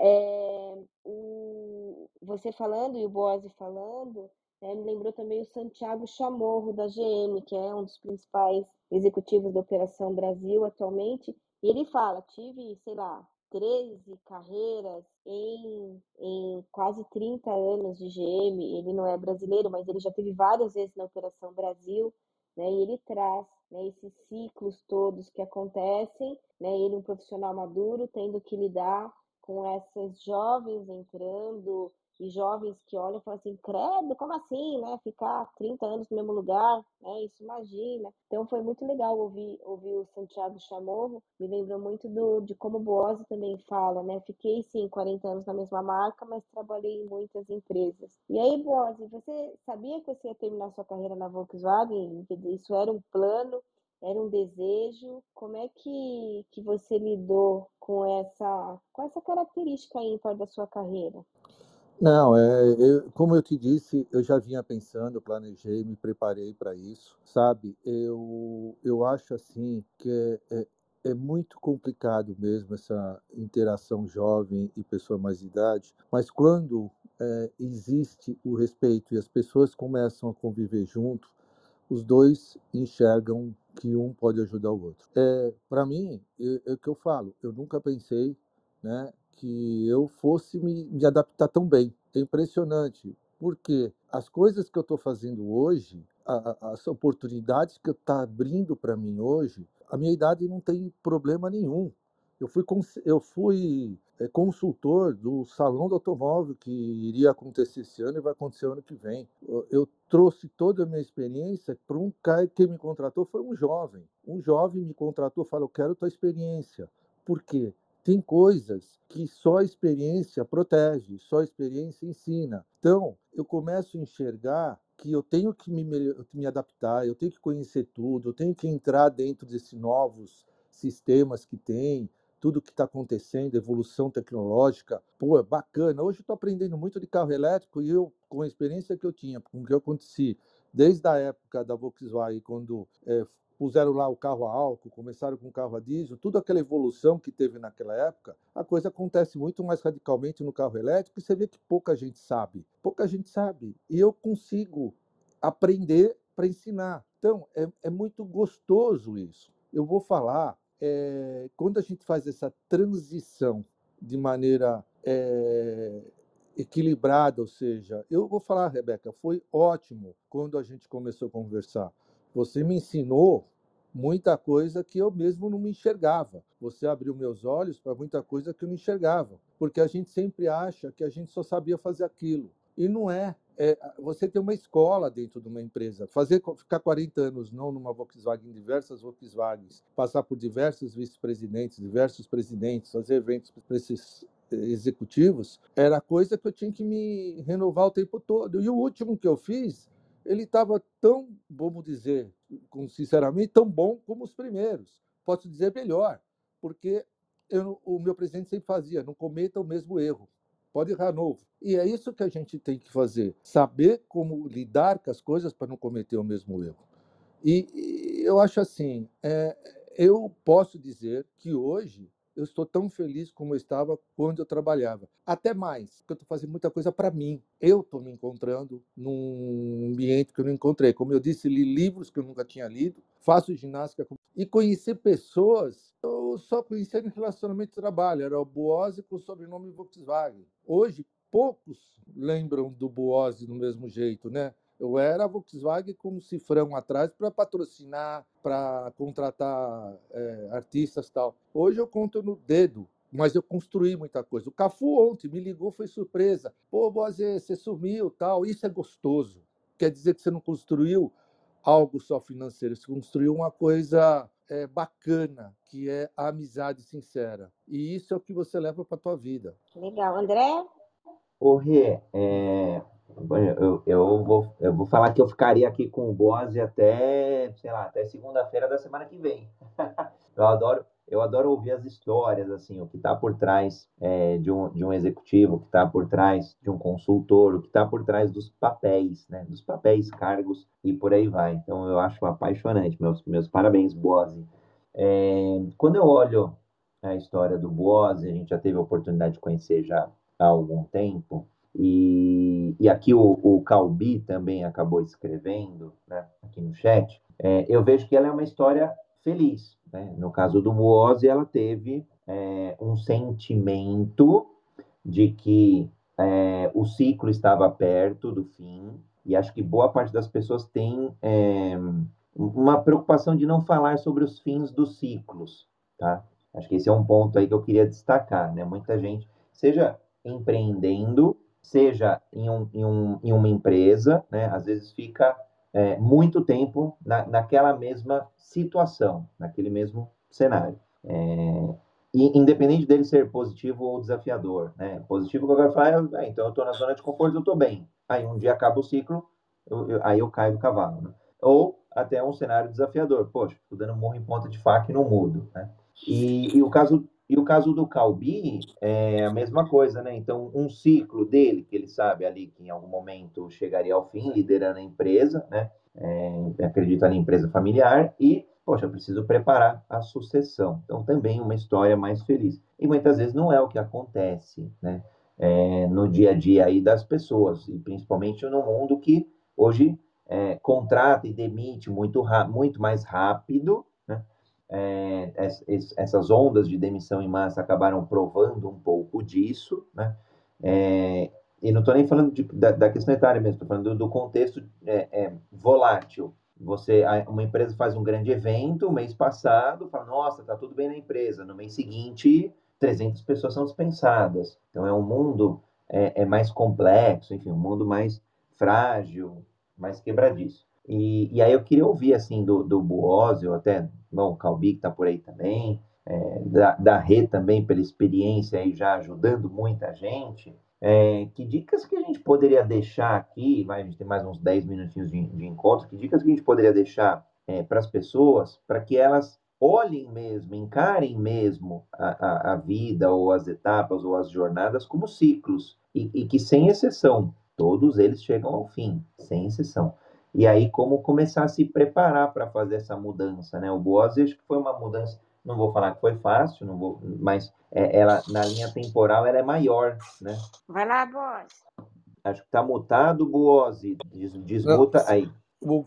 É, o, você falando e o Boaz falando, é, me lembrou também o Santiago Chamorro, da GM, que é um dos principais executivos da Operação Brasil atualmente. E ele fala: tive, sei lá, 13 carreiras em, em quase 30 anos de GM. Ele não é brasileiro, mas ele já teve várias vezes na Operação Brasil. Né, e ele traz né, esses ciclos todos que acontecem, né, ele um profissional maduro tendo que lidar com esses jovens entrando e jovens que olham e falam assim, credo, como assim, né? Ficar 30 anos no mesmo lugar, né? Isso imagina. Então foi muito legal ouvir, ouvir o Santiago Chamorro, me lembrou muito do, de como o Boazzi também fala, né? Fiquei sim 40 anos na mesma marca, mas trabalhei em muitas empresas. E aí, Boazzi, você sabia que você ia terminar sua carreira na Volkswagen? Isso era um plano? Era um desejo. Como é que, que você lidou com essa, com essa característica ímpar da sua carreira? Não, é, eu, como eu te disse, eu já vinha pensando, planejei, me preparei para isso, sabe? Eu, eu acho assim que é, é, é, muito complicado mesmo essa interação jovem e pessoa mais idade, mas quando é, existe o respeito e as pessoas começam a conviver junto, os dois enxergam que um pode ajudar o outro. É, para mim, é, é o que eu falo, eu nunca pensei né, que eu fosse me, me adaptar tão bem. É impressionante, porque as coisas que eu estou fazendo hoje, a, a, as oportunidades que está abrindo para mim hoje, a minha idade não tem problema nenhum. Eu fui, eu fui é, consultor do Salão do Automóvel que iria acontecer esse ano e vai acontecer ano que vem. Eu, eu trouxe toda a minha experiência para um cara que me contratou, foi um jovem. Um jovem me contratou, falou, eu quero tua experiência. Por quê? tem coisas que só a experiência protege, só a experiência ensina. Então, eu começo a enxergar que eu tenho que me, me adaptar, eu tenho que conhecer tudo, eu tenho que entrar dentro desses novos sistemas que tem, tudo que está acontecendo, evolução tecnológica. Pô, é bacana. Hoje eu estou aprendendo muito de carro elétrico e eu, com a experiência que eu tinha, com o que eu aconteci, desde a época da Volkswagen, quando é, puseram lá o carro a álcool, começaram com o carro a diesel, tudo aquela evolução que teve naquela época, a coisa acontece muito mais radicalmente no carro elétrico e você vê que pouca gente sabe. Pouca gente sabe. E eu consigo aprender para ensinar. Então, é, é, muito gostoso isso. Eu vou falar, é, quando a gente faz essa transição de maneira é, equilibrada, ou seja, eu vou falar, Rebeca, foi ótimo quando a gente começou a conversar. Você me ensinou muita coisa que eu mesmo não me enxergava. Você abriu meus olhos para muita coisa que eu não enxergava, porque a gente sempre acha que a gente só sabia fazer aquilo. E não é. É você tem uma escola dentro de uma empresa. Fazer ficar 40 anos não numa Volkswagen, diversas Volkswagens, passar por diversos vice-presidentes, diversos presidentes, fazer eventos para esses executivos, era coisa que eu tinha que me renovar o tempo todo. E o último que eu fiz, ele estava tão, vamos dizer, sinceramente, tão bom como os primeiros. Posso dizer melhor, porque eu, o meu presidente sempre fazia, não cometa o mesmo erro. Pode errar novo. E é isso que a gente tem que fazer, saber como lidar com as coisas para não cometer o mesmo erro. E, e eu acho assim, é, eu posso dizer que hoje eu estou tão feliz como eu estava quando eu trabalhava. Até mais, porque eu estou fazendo muita coisa para mim. Eu estou me encontrando num ambiente que eu não encontrei. Como eu disse, li livros que eu nunca tinha lido, faço ginástica e conhecer pessoas. Eu só conhecia em relacionamento de trabalho. Era o Boose com o sobrenome Volkswagen. Hoje, poucos lembram do Boose do mesmo jeito, né? Eu era a Volkswagen com um cifrão atrás para patrocinar, para contratar é, artistas tal. Hoje eu conto no dedo, mas eu construí muita coisa. O Cafu ontem me ligou, foi surpresa. Pô, Boazê, você sumiu tal. Isso é gostoso. Quer dizer que você não construiu algo só financeiro, você construiu uma coisa é, bacana, que é a amizade sincera. E isso é o que você leva para a tua vida. Legal. André? Ô, Rê, é, eu, eu, vou, eu vou falar que eu ficaria aqui com o Boaz até, sei lá, até segunda-feira da semana que vem. eu adoro, eu adoro ouvir as histórias, assim, o que está por trás é, de, um, de um executivo, o que está por trás de um consultor, o que está por trás dos papéis, né? Dos papéis, cargos e por aí vai. Então eu acho apaixonante. Meus, meus parabéns, Boaz. É, quando eu olho a história do Boaz, a gente já teve a oportunidade de conhecer já há algum tempo. E, e aqui o, o Calbi também acabou escrevendo, né, aqui no chat, é, eu vejo que ela é uma história feliz. Né? No caso do Muose, ela teve é, um sentimento de que é, o ciclo estava perto do fim, e acho que boa parte das pessoas tem é, uma preocupação de não falar sobre os fins dos ciclos, tá? Acho que esse é um ponto aí que eu queria destacar, né? Muita gente, seja empreendendo, seja em, um, em, um, em uma empresa, né? Às vezes fica é, muito tempo na, naquela mesma situação, naquele mesmo cenário. É, e, independente dele ser positivo ou desafiador, né? Positivo que eu quero falar é, então eu estou na zona de conforto, eu estou bem. Aí um dia acaba o ciclo, eu, eu, aí eu caio do cavalo. Né? Ou até um cenário desafiador. Poxa, estou dando morro em ponta de faca e não mudo. Né? E, e o caso e o caso do Calbi é a mesma coisa, né? Então, um ciclo dele, que ele sabe ali que em algum momento chegaria ao fim, liderando a empresa, né? É, acredita na empresa familiar e, poxa, preciso preparar a sucessão. Então, também uma história mais feliz. E muitas vezes não é o que acontece, né? É, no dia a dia aí das pessoas, e principalmente no mundo que hoje é, contrata e demite muito, muito mais rápido, é, essas ondas de demissão em massa acabaram provando um pouco disso, né? É, e não estou nem falando de, da, da, questão etária mesmo, estou falando do, do contexto é, é, volátil. Você, uma empresa faz um grande evento, mês passado, fala, nossa, tá tudo bem na empresa. No mês seguinte, 300 pessoas são dispensadas. Então é um mundo é, é mais complexo, enfim, um mundo mais frágil, mais quebradiço. E, e aí eu queria ouvir, assim, do, do Buozzi, ou até, bom, o Calbi que está por aí também, é, da, da Rê também, pela experiência aí já ajudando muita gente, é, que dicas que a gente poderia deixar aqui, vai, a gente tem mais uns 10 minutinhos de, de encontro, que dicas que a gente poderia deixar é, para as pessoas, para que elas olhem mesmo, encarem mesmo a, a, a, vida, ou as etapas, ou as jornadas como ciclos, e, e que, sem exceção, todos eles chegam ao fim, sem exceção. E aí, como começar a se preparar para fazer essa mudança, né? O Boas, acho que foi uma mudança, não vou falar que foi fácil, não vou, mas é, ela, na linha temporal, ela é maior, né? Vai lá, Boas. Acho que tá mutado, Boas, des, desmuta não, aí.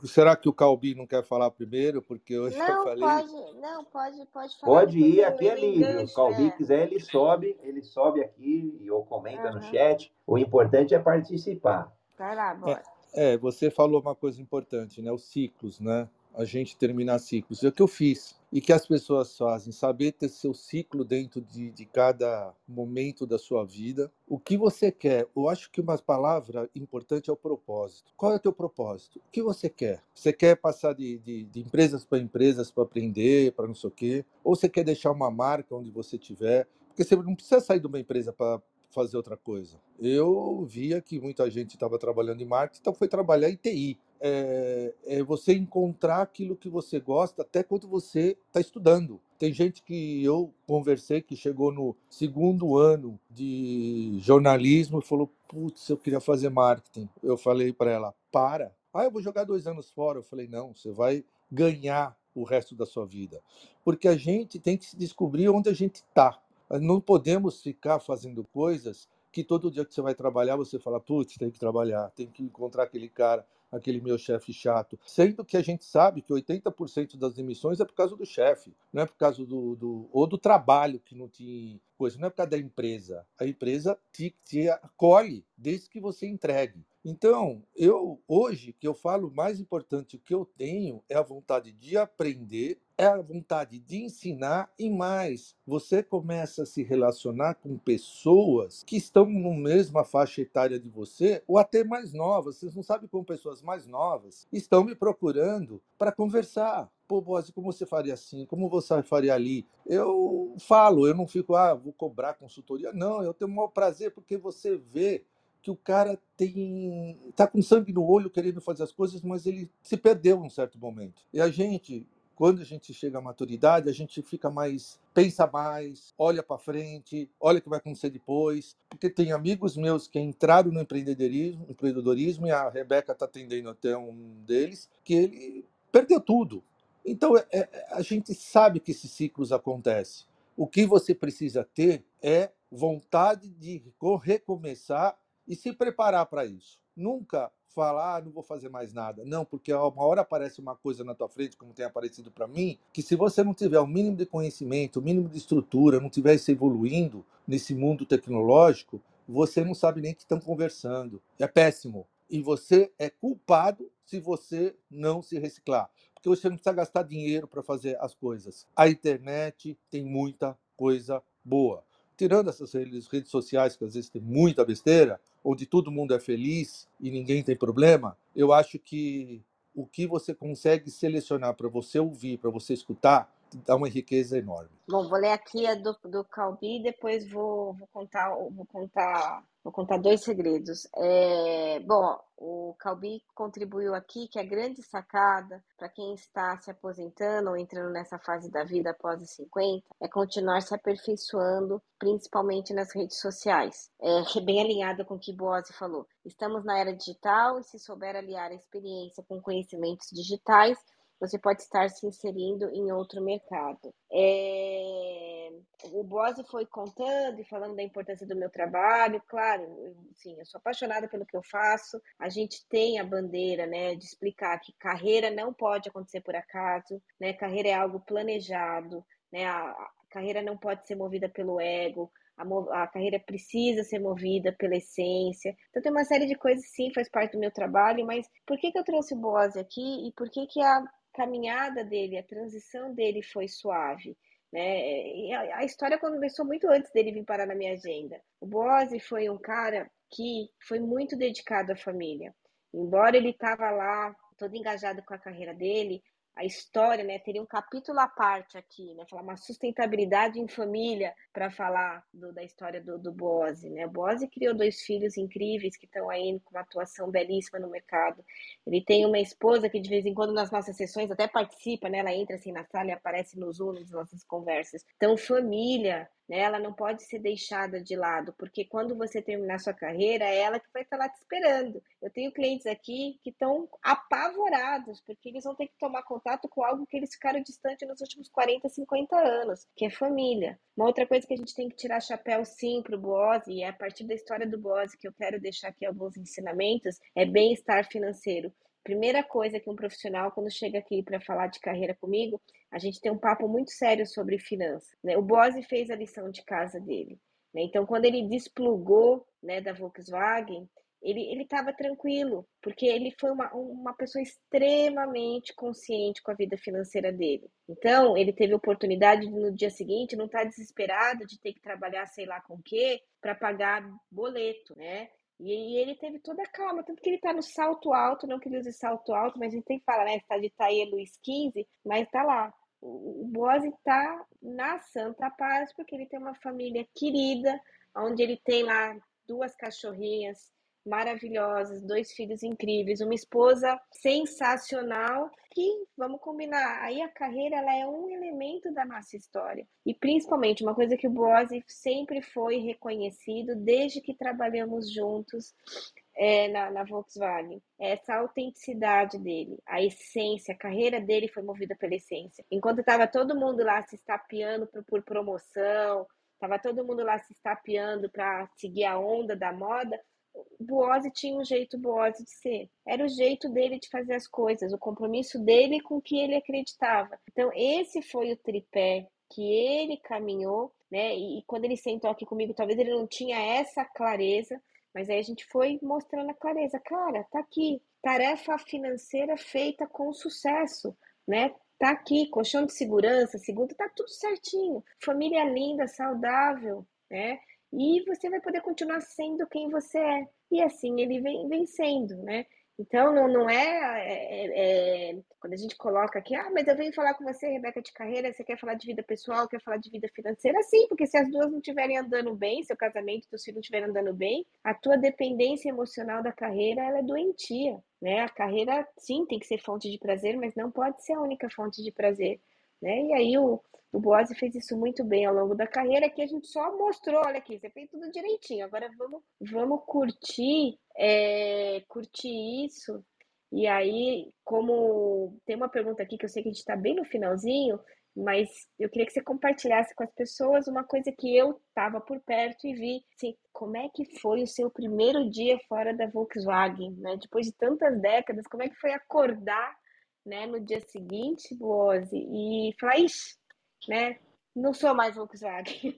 Será que o Calbi não quer falar primeiro? Porque eu já Não, falei. pode, não, pode, pode falar. Pode ir, eu- aqui é eu livre. O Calbi quiser, ele sobe, ele sobe aqui e ou comenta no Aham. chat. O importante é participar. Vai lá, bora. É, você falou uma coisa importante, né? Os ciclos, né? A gente terminar ciclos. É o que eu fiz. E que as pessoas fazem, saber ter seu ciclo dentro de, de cada momento da sua vida. O que você quer? Eu acho que uma palavra importante é o propósito. Qual é o teu propósito? O que você quer? Você quer passar de, de, de empresas para empresas para aprender, para não sei o quê? Ou você quer deixar uma marca onde você estiver? Porque você não precisa sair de uma empresa para fazer outra coisa. Eu via que muita gente estava trabalhando em marketing, então foi trabalhar em TI. É, é você encontrar aquilo que você gosta até quando você está estudando. Tem gente que eu conversei que chegou no segundo ano de jornalismo e falou: Putz, eu queria fazer marketing. Eu falei para ela: Para. Ah, eu vou jogar dois anos fora. Eu falei: Não, você vai ganhar o resto da sua vida. Porque a gente tem que se descobrir onde a gente está. Não podemos ficar fazendo coisas que todo dia que você vai trabalhar você fala, putz, tem que trabalhar, tem que encontrar aquele cara, aquele meu chefe chato. Sendo que a gente sabe que 80% das demissões é por causa do chefe, não é por causa do, do ou do trabalho que não te coisa, não é por causa da empresa. A empresa te, te acolhe desde que você entregue. Então, eu hoje que eu falo mais importante que eu tenho é a vontade de aprender, é a vontade de ensinar e mais, você começa a se relacionar com pessoas que estão na mesma faixa etária de você ou até mais novas. Vocês não sabem como pessoas mais novas estão me procurando para conversar. Pô, Boaz, como você faria assim? Como você faria ali? Eu falo, eu não fico, ah, vou cobrar consultoria. Não, eu tenho o maior prazer porque você vê que o cara tem tá com sangue no olho querendo fazer as coisas, mas ele se perdeu em um certo momento. E a gente, quando a gente chega à maturidade, a gente fica mais pensa mais, olha para frente, olha o que vai acontecer depois, porque tem amigos meus que entraram no empreendedorismo, empreendedorismo e a Rebeca está atendendo até um deles, que ele perdeu tudo. Então é, é, a gente sabe que esses ciclos acontecem. O que você precisa ter é vontade de recomeçar e se preparar para isso. Nunca falar, ah, não vou fazer mais nada. Não, porque uma hora aparece uma coisa na tua frente, como tem aparecido para mim, que se você não tiver o mínimo de conhecimento, o mínimo de estrutura, não estiver se evoluindo nesse mundo tecnológico, você não sabe nem que estão conversando. É péssimo. E você é culpado se você não se reciclar. Porque você não precisa gastar dinheiro para fazer as coisas. A internet tem muita coisa boa tirando essas redes sociais, que às vezes tem muita besteira, onde todo mundo é feliz e ninguém tem problema, eu acho que o que você consegue selecionar para você ouvir, para você escutar, dá uma riqueza enorme. Bom, vou ler aqui a do, do Calbi, depois vou, vou contar, vou contar, vou contar dois segredos. É, bom, o Calbi contribuiu aqui que a grande sacada para quem está se aposentando ou entrando nessa fase da vida após os 50 é continuar se aperfeiçoando, principalmente nas redes sociais. É bem alinhado com o que Boazzi falou. Estamos na era digital e se souber aliar a experiência com conhecimentos digitais, você pode estar se inserindo em outro mercado. É... O Bose foi contando e falando da importância do meu trabalho. Claro, sim, eu sou apaixonada pelo que eu faço. A gente tem a bandeira, né, de explicar que carreira não pode acontecer por acaso, né? Carreira é algo planejado, né? A, carreira não pode ser movida pelo ego. A, a, carreira precisa ser movida pela essência. Então tem uma série de coisas, sim, faz parte do meu trabalho, mas por que, que eu trouxe o Bose aqui e por que, que a caminhada dele, a transição dele foi suave. Né? A, a história começou muito antes dele vir parar na minha agenda. O Bose foi um cara que foi muito dedicado à família. Embora ele estava lá, todo engajado com a carreira dele, a história, né, teria um capítulo à parte aqui, né, falar uma sustentabilidade em família para falar do, da história do, do Bose, né, o Bose criou dois filhos incríveis que estão aí com uma atuação belíssima no mercado, ele tem uma esposa que de vez em quando nas nossas sessões até participa, né, ela entra assim na sala e aparece no Zoom nas nossas conversas, então família, né, ela não pode ser deixada de lado, porque quando você terminar sua carreira, é ela que vai estar lá te esperando. Eu tenho clientes aqui que estão apavorados, porque eles vão ter que tomar contato com algo que eles ficaram distante nos últimos 40, 50 anos, que é família. Uma outra coisa que a gente tem que tirar chapéu sim para o Boase, e é a partir da história do Boase que eu quero deixar aqui alguns ensinamentos, é bem-estar financeiro. Primeira coisa que um profissional, quando chega aqui para falar de carreira comigo, a gente tem um papo muito sério sobre finanças. Né? O Bose fez a lição de casa dele. Né? Então, quando ele desplugou né, da Volkswagen, ele estava tranquilo, porque ele foi uma, uma pessoa extremamente consciente com a vida financeira dele. Então, ele teve oportunidade de, no dia seguinte não estar tá desesperado de ter que trabalhar sei lá com o quê para pagar boleto, né? E, ele teve toda a calma, tanto que ele está no salto alto, não que ele use salto alto, mas a gente tem que falar, né? Está de Taie Luiz 15, mas está lá. O, o está na santa paz, porque ele tem uma família querida, onde ele tem lá duas cachorrinhas maravilhosas, dois filhos incríveis, uma esposa sensacional que, vamos combinar, aí a carreira ela é um elemento da nossa história. E principalmente uma coisa que o Boaz sempre foi reconhecido desde que trabalhamos juntos é, na, na, Volkswagen. Essa autenticidade dele, a essência, a carreira dele foi movida pela essência. Enquanto estava todo mundo lá se estapeando por, por promoção, estava todo mundo lá se estapeando para seguir a onda da moda, Boose tinha um jeito Boose de ser. Era o jeito dele de fazer as coisas, o compromisso dele com o que ele acreditava. Então, esse foi o tripé que ele caminhou, né? E, e quando ele sentou aqui comigo, talvez ele não tinha essa clareza, mas aí a gente foi mostrando a clareza. Cara, tá aqui. Tarefa financeira feita com sucesso, né? Tá aqui, colchão de segurança, seguro, tá tudo certinho. Família linda, saudável, né? e você vai poder continuar sendo quem você é. E assim ele vem vencendo, né? Então, não, não é, é, é, Quando a gente coloca aqui, ah, mas eu venho falar com você, Rebeca, de carreira, você quer falar de vida pessoal, quer falar de vida financeira? Sim, porque se as duas não estiverem andando bem, seu casamento, seus filhos não estiverem andando bem, a tua dependência emocional da carreira, ela é doentia, né? A carreira, sim, tem que ser fonte de prazer, mas não pode ser a única fonte de prazer, né? E aí o, o Boazzi fez isso muito bem ao longo da carreira, que a gente só mostrou, olha aqui, você fez tudo direitinho. Agora vamos, vamos curtir, é, curtir isso. E aí, como tem uma pergunta aqui que eu sei que a gente está bem no finalzinho, mas eu queria que você compartilhasse com as pessoas uma coisa que eu estava por perto e vi, assim, como é que foi o seu primeiro dia fora da Volkswagen, né? Depois de tantas décadas, como é que foi acordar, né, no dia seguinte, Boazzi, e falar, ixi, né? Não sou mais Volkswagen.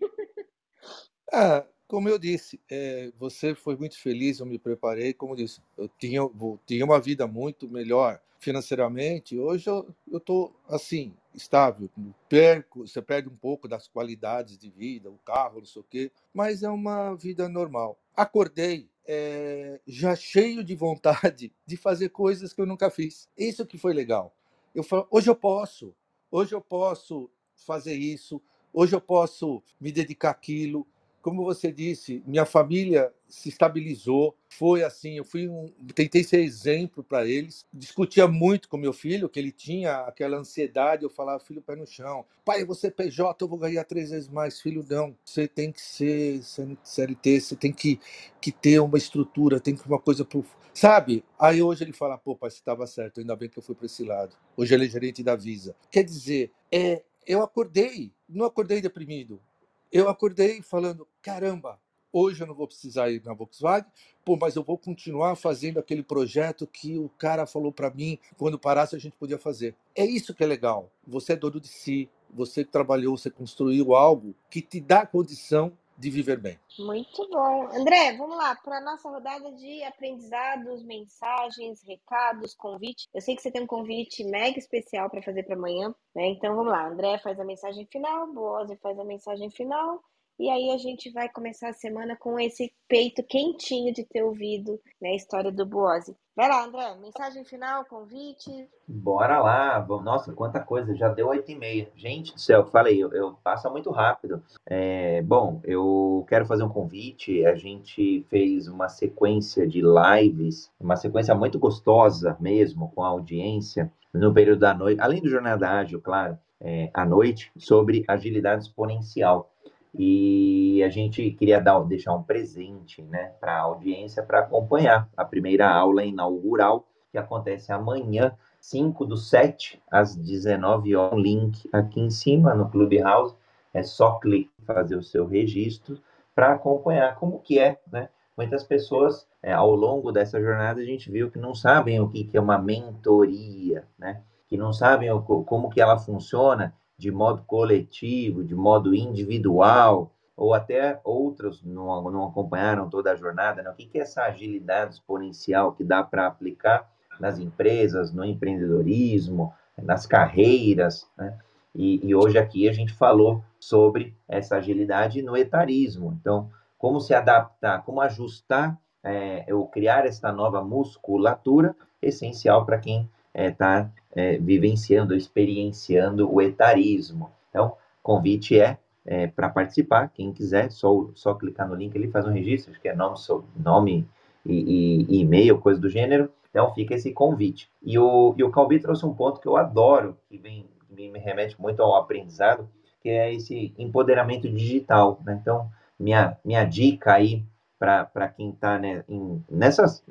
ah, como eu disse, é, você foi muito feliz, eu me preparei, como disse, eu tinha, eu tinha uma vida muito melhor financeiramente. Hoje eu estou assim, estável, perco, você perde um pouco das qualidades de vida, o carro, não sei o quê, mas é uma vida normal. Acordei é, já cheio de vontade de fazer coisas que eu nunca fiz. Isso que foi legal. Eu falo, hoje eu posso, hoje eu posso fazer isso, hoje eu posso me dedicar àquilo. Como você disse, minha família se estabilizou, foi assim, eu fui um, tentei ser exemplo para eles. Discutia muito com meu filho, que ele tinha aquela ansiedade, eu falava, filho, pé no chão. Pai, você PJ, eu vou ganhar três vezes mais. Filho, não, você tem que ser CLT, você tem que, que ter uma estrutura, tem que uma coisa pro... Sabe? Aí hoje ele fala, pô, pai, você estava certo, ainda bem que eu fui para esse lado. Hoje ele é gerente da Visa. Quer dizer, é eu acordei, não acordei deprimido. Eu acordei falando: caramba, hoje eu não vou precisar ir na Volkswagen, pô, mas eu vou continuar fazendo aquele projeto que o cara falou para mim quando parasse a gente podia fazer. É isso que é legal. Você é dono de si, você trabalhou, você construiu algo que te dá condição de viver bem. Muito bom. André, vamos lá para a nossa rodada de aprendizados, mensagens, recados, convite. Eu sei que você tem um convite mega especial para fazer para amanhã, né? Então vamos lá. André faz a mensagem final, Boaz faz a mensagem final. E aí a gente vai começar a semana com esse peito quentinho de ter ouvido né, a história do Boose. Vai lá, André, mensagem final, convite. Bora lá. Nossa, quanta coisa, já deu oito e meia. Gente do céu, falei, eu, eu passa muito rápido. É, bom, eu quero fazer um convite. A gente fez uma sequência de lives, uma sequência muito gostosa mesmo, com a audiência, no período da noite, além do Jornada Ágil, claro, é, à noite, sobre agilidade exponencial. E a gente queria dar, deixar um presente né, para a audiência para acompanhar a primeira aula inaugural, que acontece amanhã, 5 do 7, às 19 horas. link aqui em cima no Clubhouse. É só clicar fazer o seu registro para acompanhar como que é né, muitas pessoas, é, ao longo dessa jornada, a gente viu que não sabem o que, que é uma mentoria, né? Que não sabem o, como que ela funciona de modo coletivo, de modo individual, ou até outros não, não acompanharam toda a jornada, né? O que, que é essa agilidade exponencial que dá para aplicar nas empresas, no empreendedorismo, nas carreiras, né? E, e, hoje aqui a gente falou sobre essa agilidade no etarismo. Então, como se adaptar, como ajustar é, ou criar essa nova musculatura, essencial para quem está é, é, vivenciando, experienciando o etarismo. Então, convite é, é para participar, quem quiser, só, só clicar no link, ele faz um registro, acho que é nome, nome e, e, e-mail, coisa do gênero. Então, fica esse convite. E o, e o Calbi trouxe um ponto que eu adoro, que vem me remete muito ao aprendizado, que é esse empoderamento digital. Né? Então, minha, minha dica aí para quem está né, nessas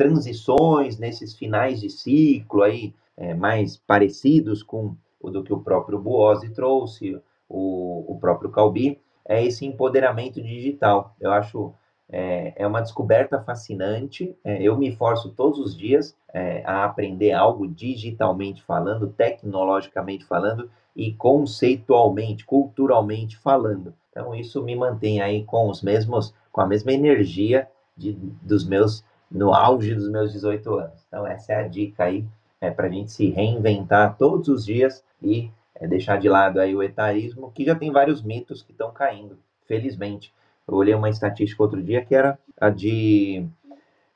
transições, nesses finais de ciclo aí, é, mais parecidos com o do que o próprio Buozzi trouxe, o, o próprio Calbi, é esse empoderamento digital. Eu acho é, é uma descoberta fascinante. É, eu me forço todos os dias é, a aprender algo digitalmente falando, tecnologicamente falando e conceitualmente, culturalmente falando. Então isso me mantém aí com os mesmos, com a mesma energia de, dos meus no auge dos meus 18 anos. Então essa é a dica aí é, para a gente se reinventar todos os dias e é, deixar de lado aí o etarismo, que já tem vários mitos que estão caindo, felizmente. Eu olhei uma estatística outro dia que era a de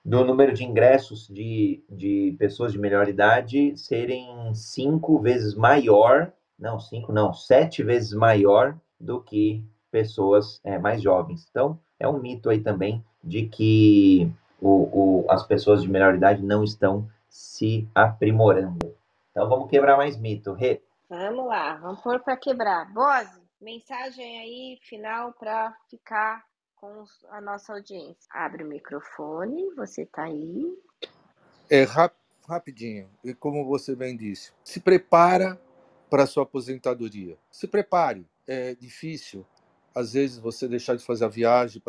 do número de ingressos de, de pessoas de melhor idade serem cinco vezes maior, não, cinco não, sete vezes maior do que pessoas é, mais jovens. Então, é um mito aí também de que o, o, as pessoas de melhor idade não estão se aprimorando. Então, vamos quebrar mais mito. Rê. Vamos lá, vamos pôr para quebrar. Bose, mensagem aí final para ficar com a nossa audiência. Abre o microfone, você está aí. É rap rapidinho, e como você bem disse, se prepara para a sua aposentadoria. Se prepare. É difícil, às vezes, você deixar de fazer a viagem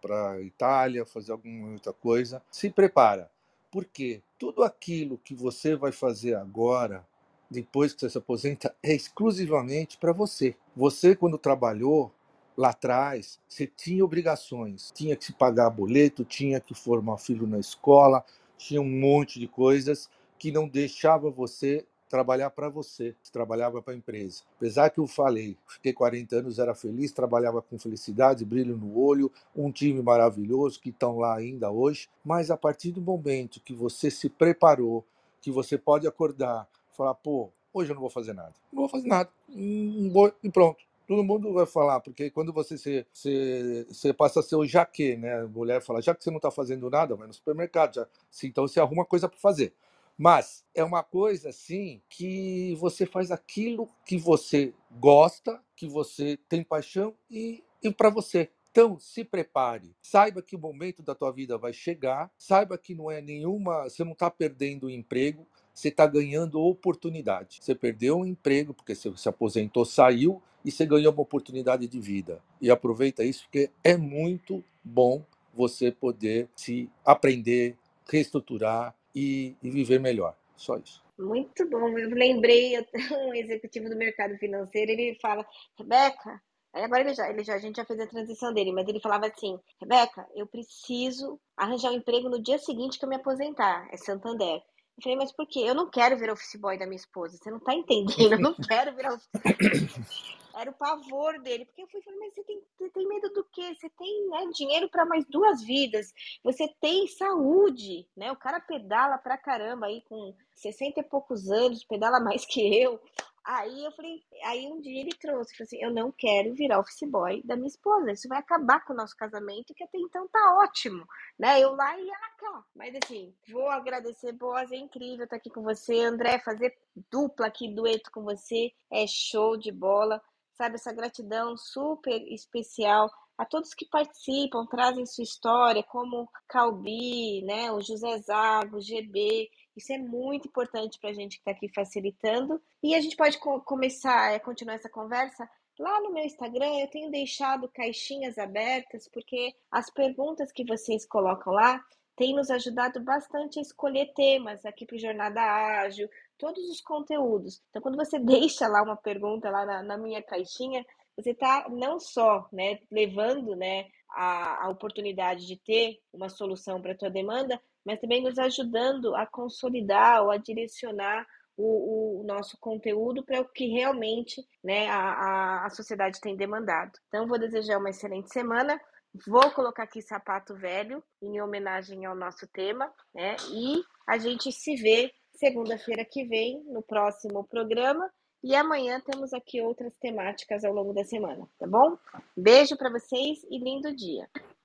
para a Itália, fazer alguma outra coisa. Se prepara. Porque tudo aquilo que você vai fazer agora, depois que você se aposenta, é exclusivamente para você. Você, quando trabalhou, lá atrás, você tinha obrigações, tinha que se pagar boleto, tinha que formar filho na escola, tinha um monte de coisas que não deixava você trabalhar para você, trabalhava para a empresa. Apesar que eu falei, fiquei 40 anos, era feliz, trabalhava com felicidade, brilho no olho, um time maravilhoso que estão lá ainda hoje, mas a partir do momento que você se preparou, que você pode acordar, falar, pô, hoje eu não vou fazer nada. Não vou fazer nada. E pronto todo mundo vai falar, porque quando você se, se, você passa a ser o jaque, né? A mulher fala, já que você não está fazendo nada, vai no supermercado, já, então você arruma coisa para fazer. Mas é uma coisa assim que você faz aquilo que você gosta, que você tem paixão e, e para você. Então, se prepare. Saiba que o momento da tua vida vai chegar. Saiba que não é nenhuma. Você não está perdendo o emprego você está ganhando oportunidade. Você perdeu um emprego porque você se aposentou, saiu e você ganhou uma oportunidade de vida. E aproveita isso porque é muito bom você poder se aprender, reestruturar e, e viver melhor. Só isso. Muito bom. Eu lembrei um executivo do mercado financeiro, ele fala, Rebeca, agora ele já, ele já, a gente já fez a transição dele, mas ele falava assim, Rebeca, eu preciso arranjar um emprego no dia seguinte que eu me aposentar. É Santander. Eu falei, mas por quê? Eu não quero virar office boy da minha esposa. Você não tá entendendo. Eu não quero virar office boy. Era o pavor dele. Porque eu fui falando, mas você tem, você tem medo do quê? Você tem né, dinheiro para mais duas vidas. Você tem saúde, né? O cara pedala pra caramba aí com 60 e poucos anos, pedala mais que eu. Aí eu falei, aí um dia ele trouxe, falou assim, eu não quero virar office boy da minha esposa, isso vai acabar com o nosso casamento, que até então tá ótimo, né? Eu lá e ela cá. Mas assim, vou agradecer, Boas, é incrível estar aqui com você, André, fazer dupla aqui, dueto com você, é show de bola, sabe? Essa gratidão super especial a todos que participam, trazem sua história, como Calbi, né, o José Zago, o GB, isso é muito importante para a gente que está aqui facilitando. E a gente pode co começar, é, continuar essa conversa Lá no meu Instagram eu tenho deixado caixinhas abertas, porque as perguntas que vocês colocam lá têm nos ajudado bastante a escolher temas aqui para o Jornada Ágil, todos os conteúdos. Então, quando você deixa lá uma pergunta lá na, na minha caixinha, você está não só né, levando né, a, a oportunidade de ter uma solução para a tua demanda, mas também nos ajudando a consolidar ou a direcionar o, o nosso conteúdo para o que realmente né, a, a sociedade tem demandado. Então, vou desejar uma excelente semana. Vou colocar aqui sapato velho em homenagem ao nosso tema, né? E a gente se vê segunda-feira que vem no próximo programa. E amanhã temos aqui outras temáticas ao longo da semana, tá bom? Beijo para vocês e lindo dia.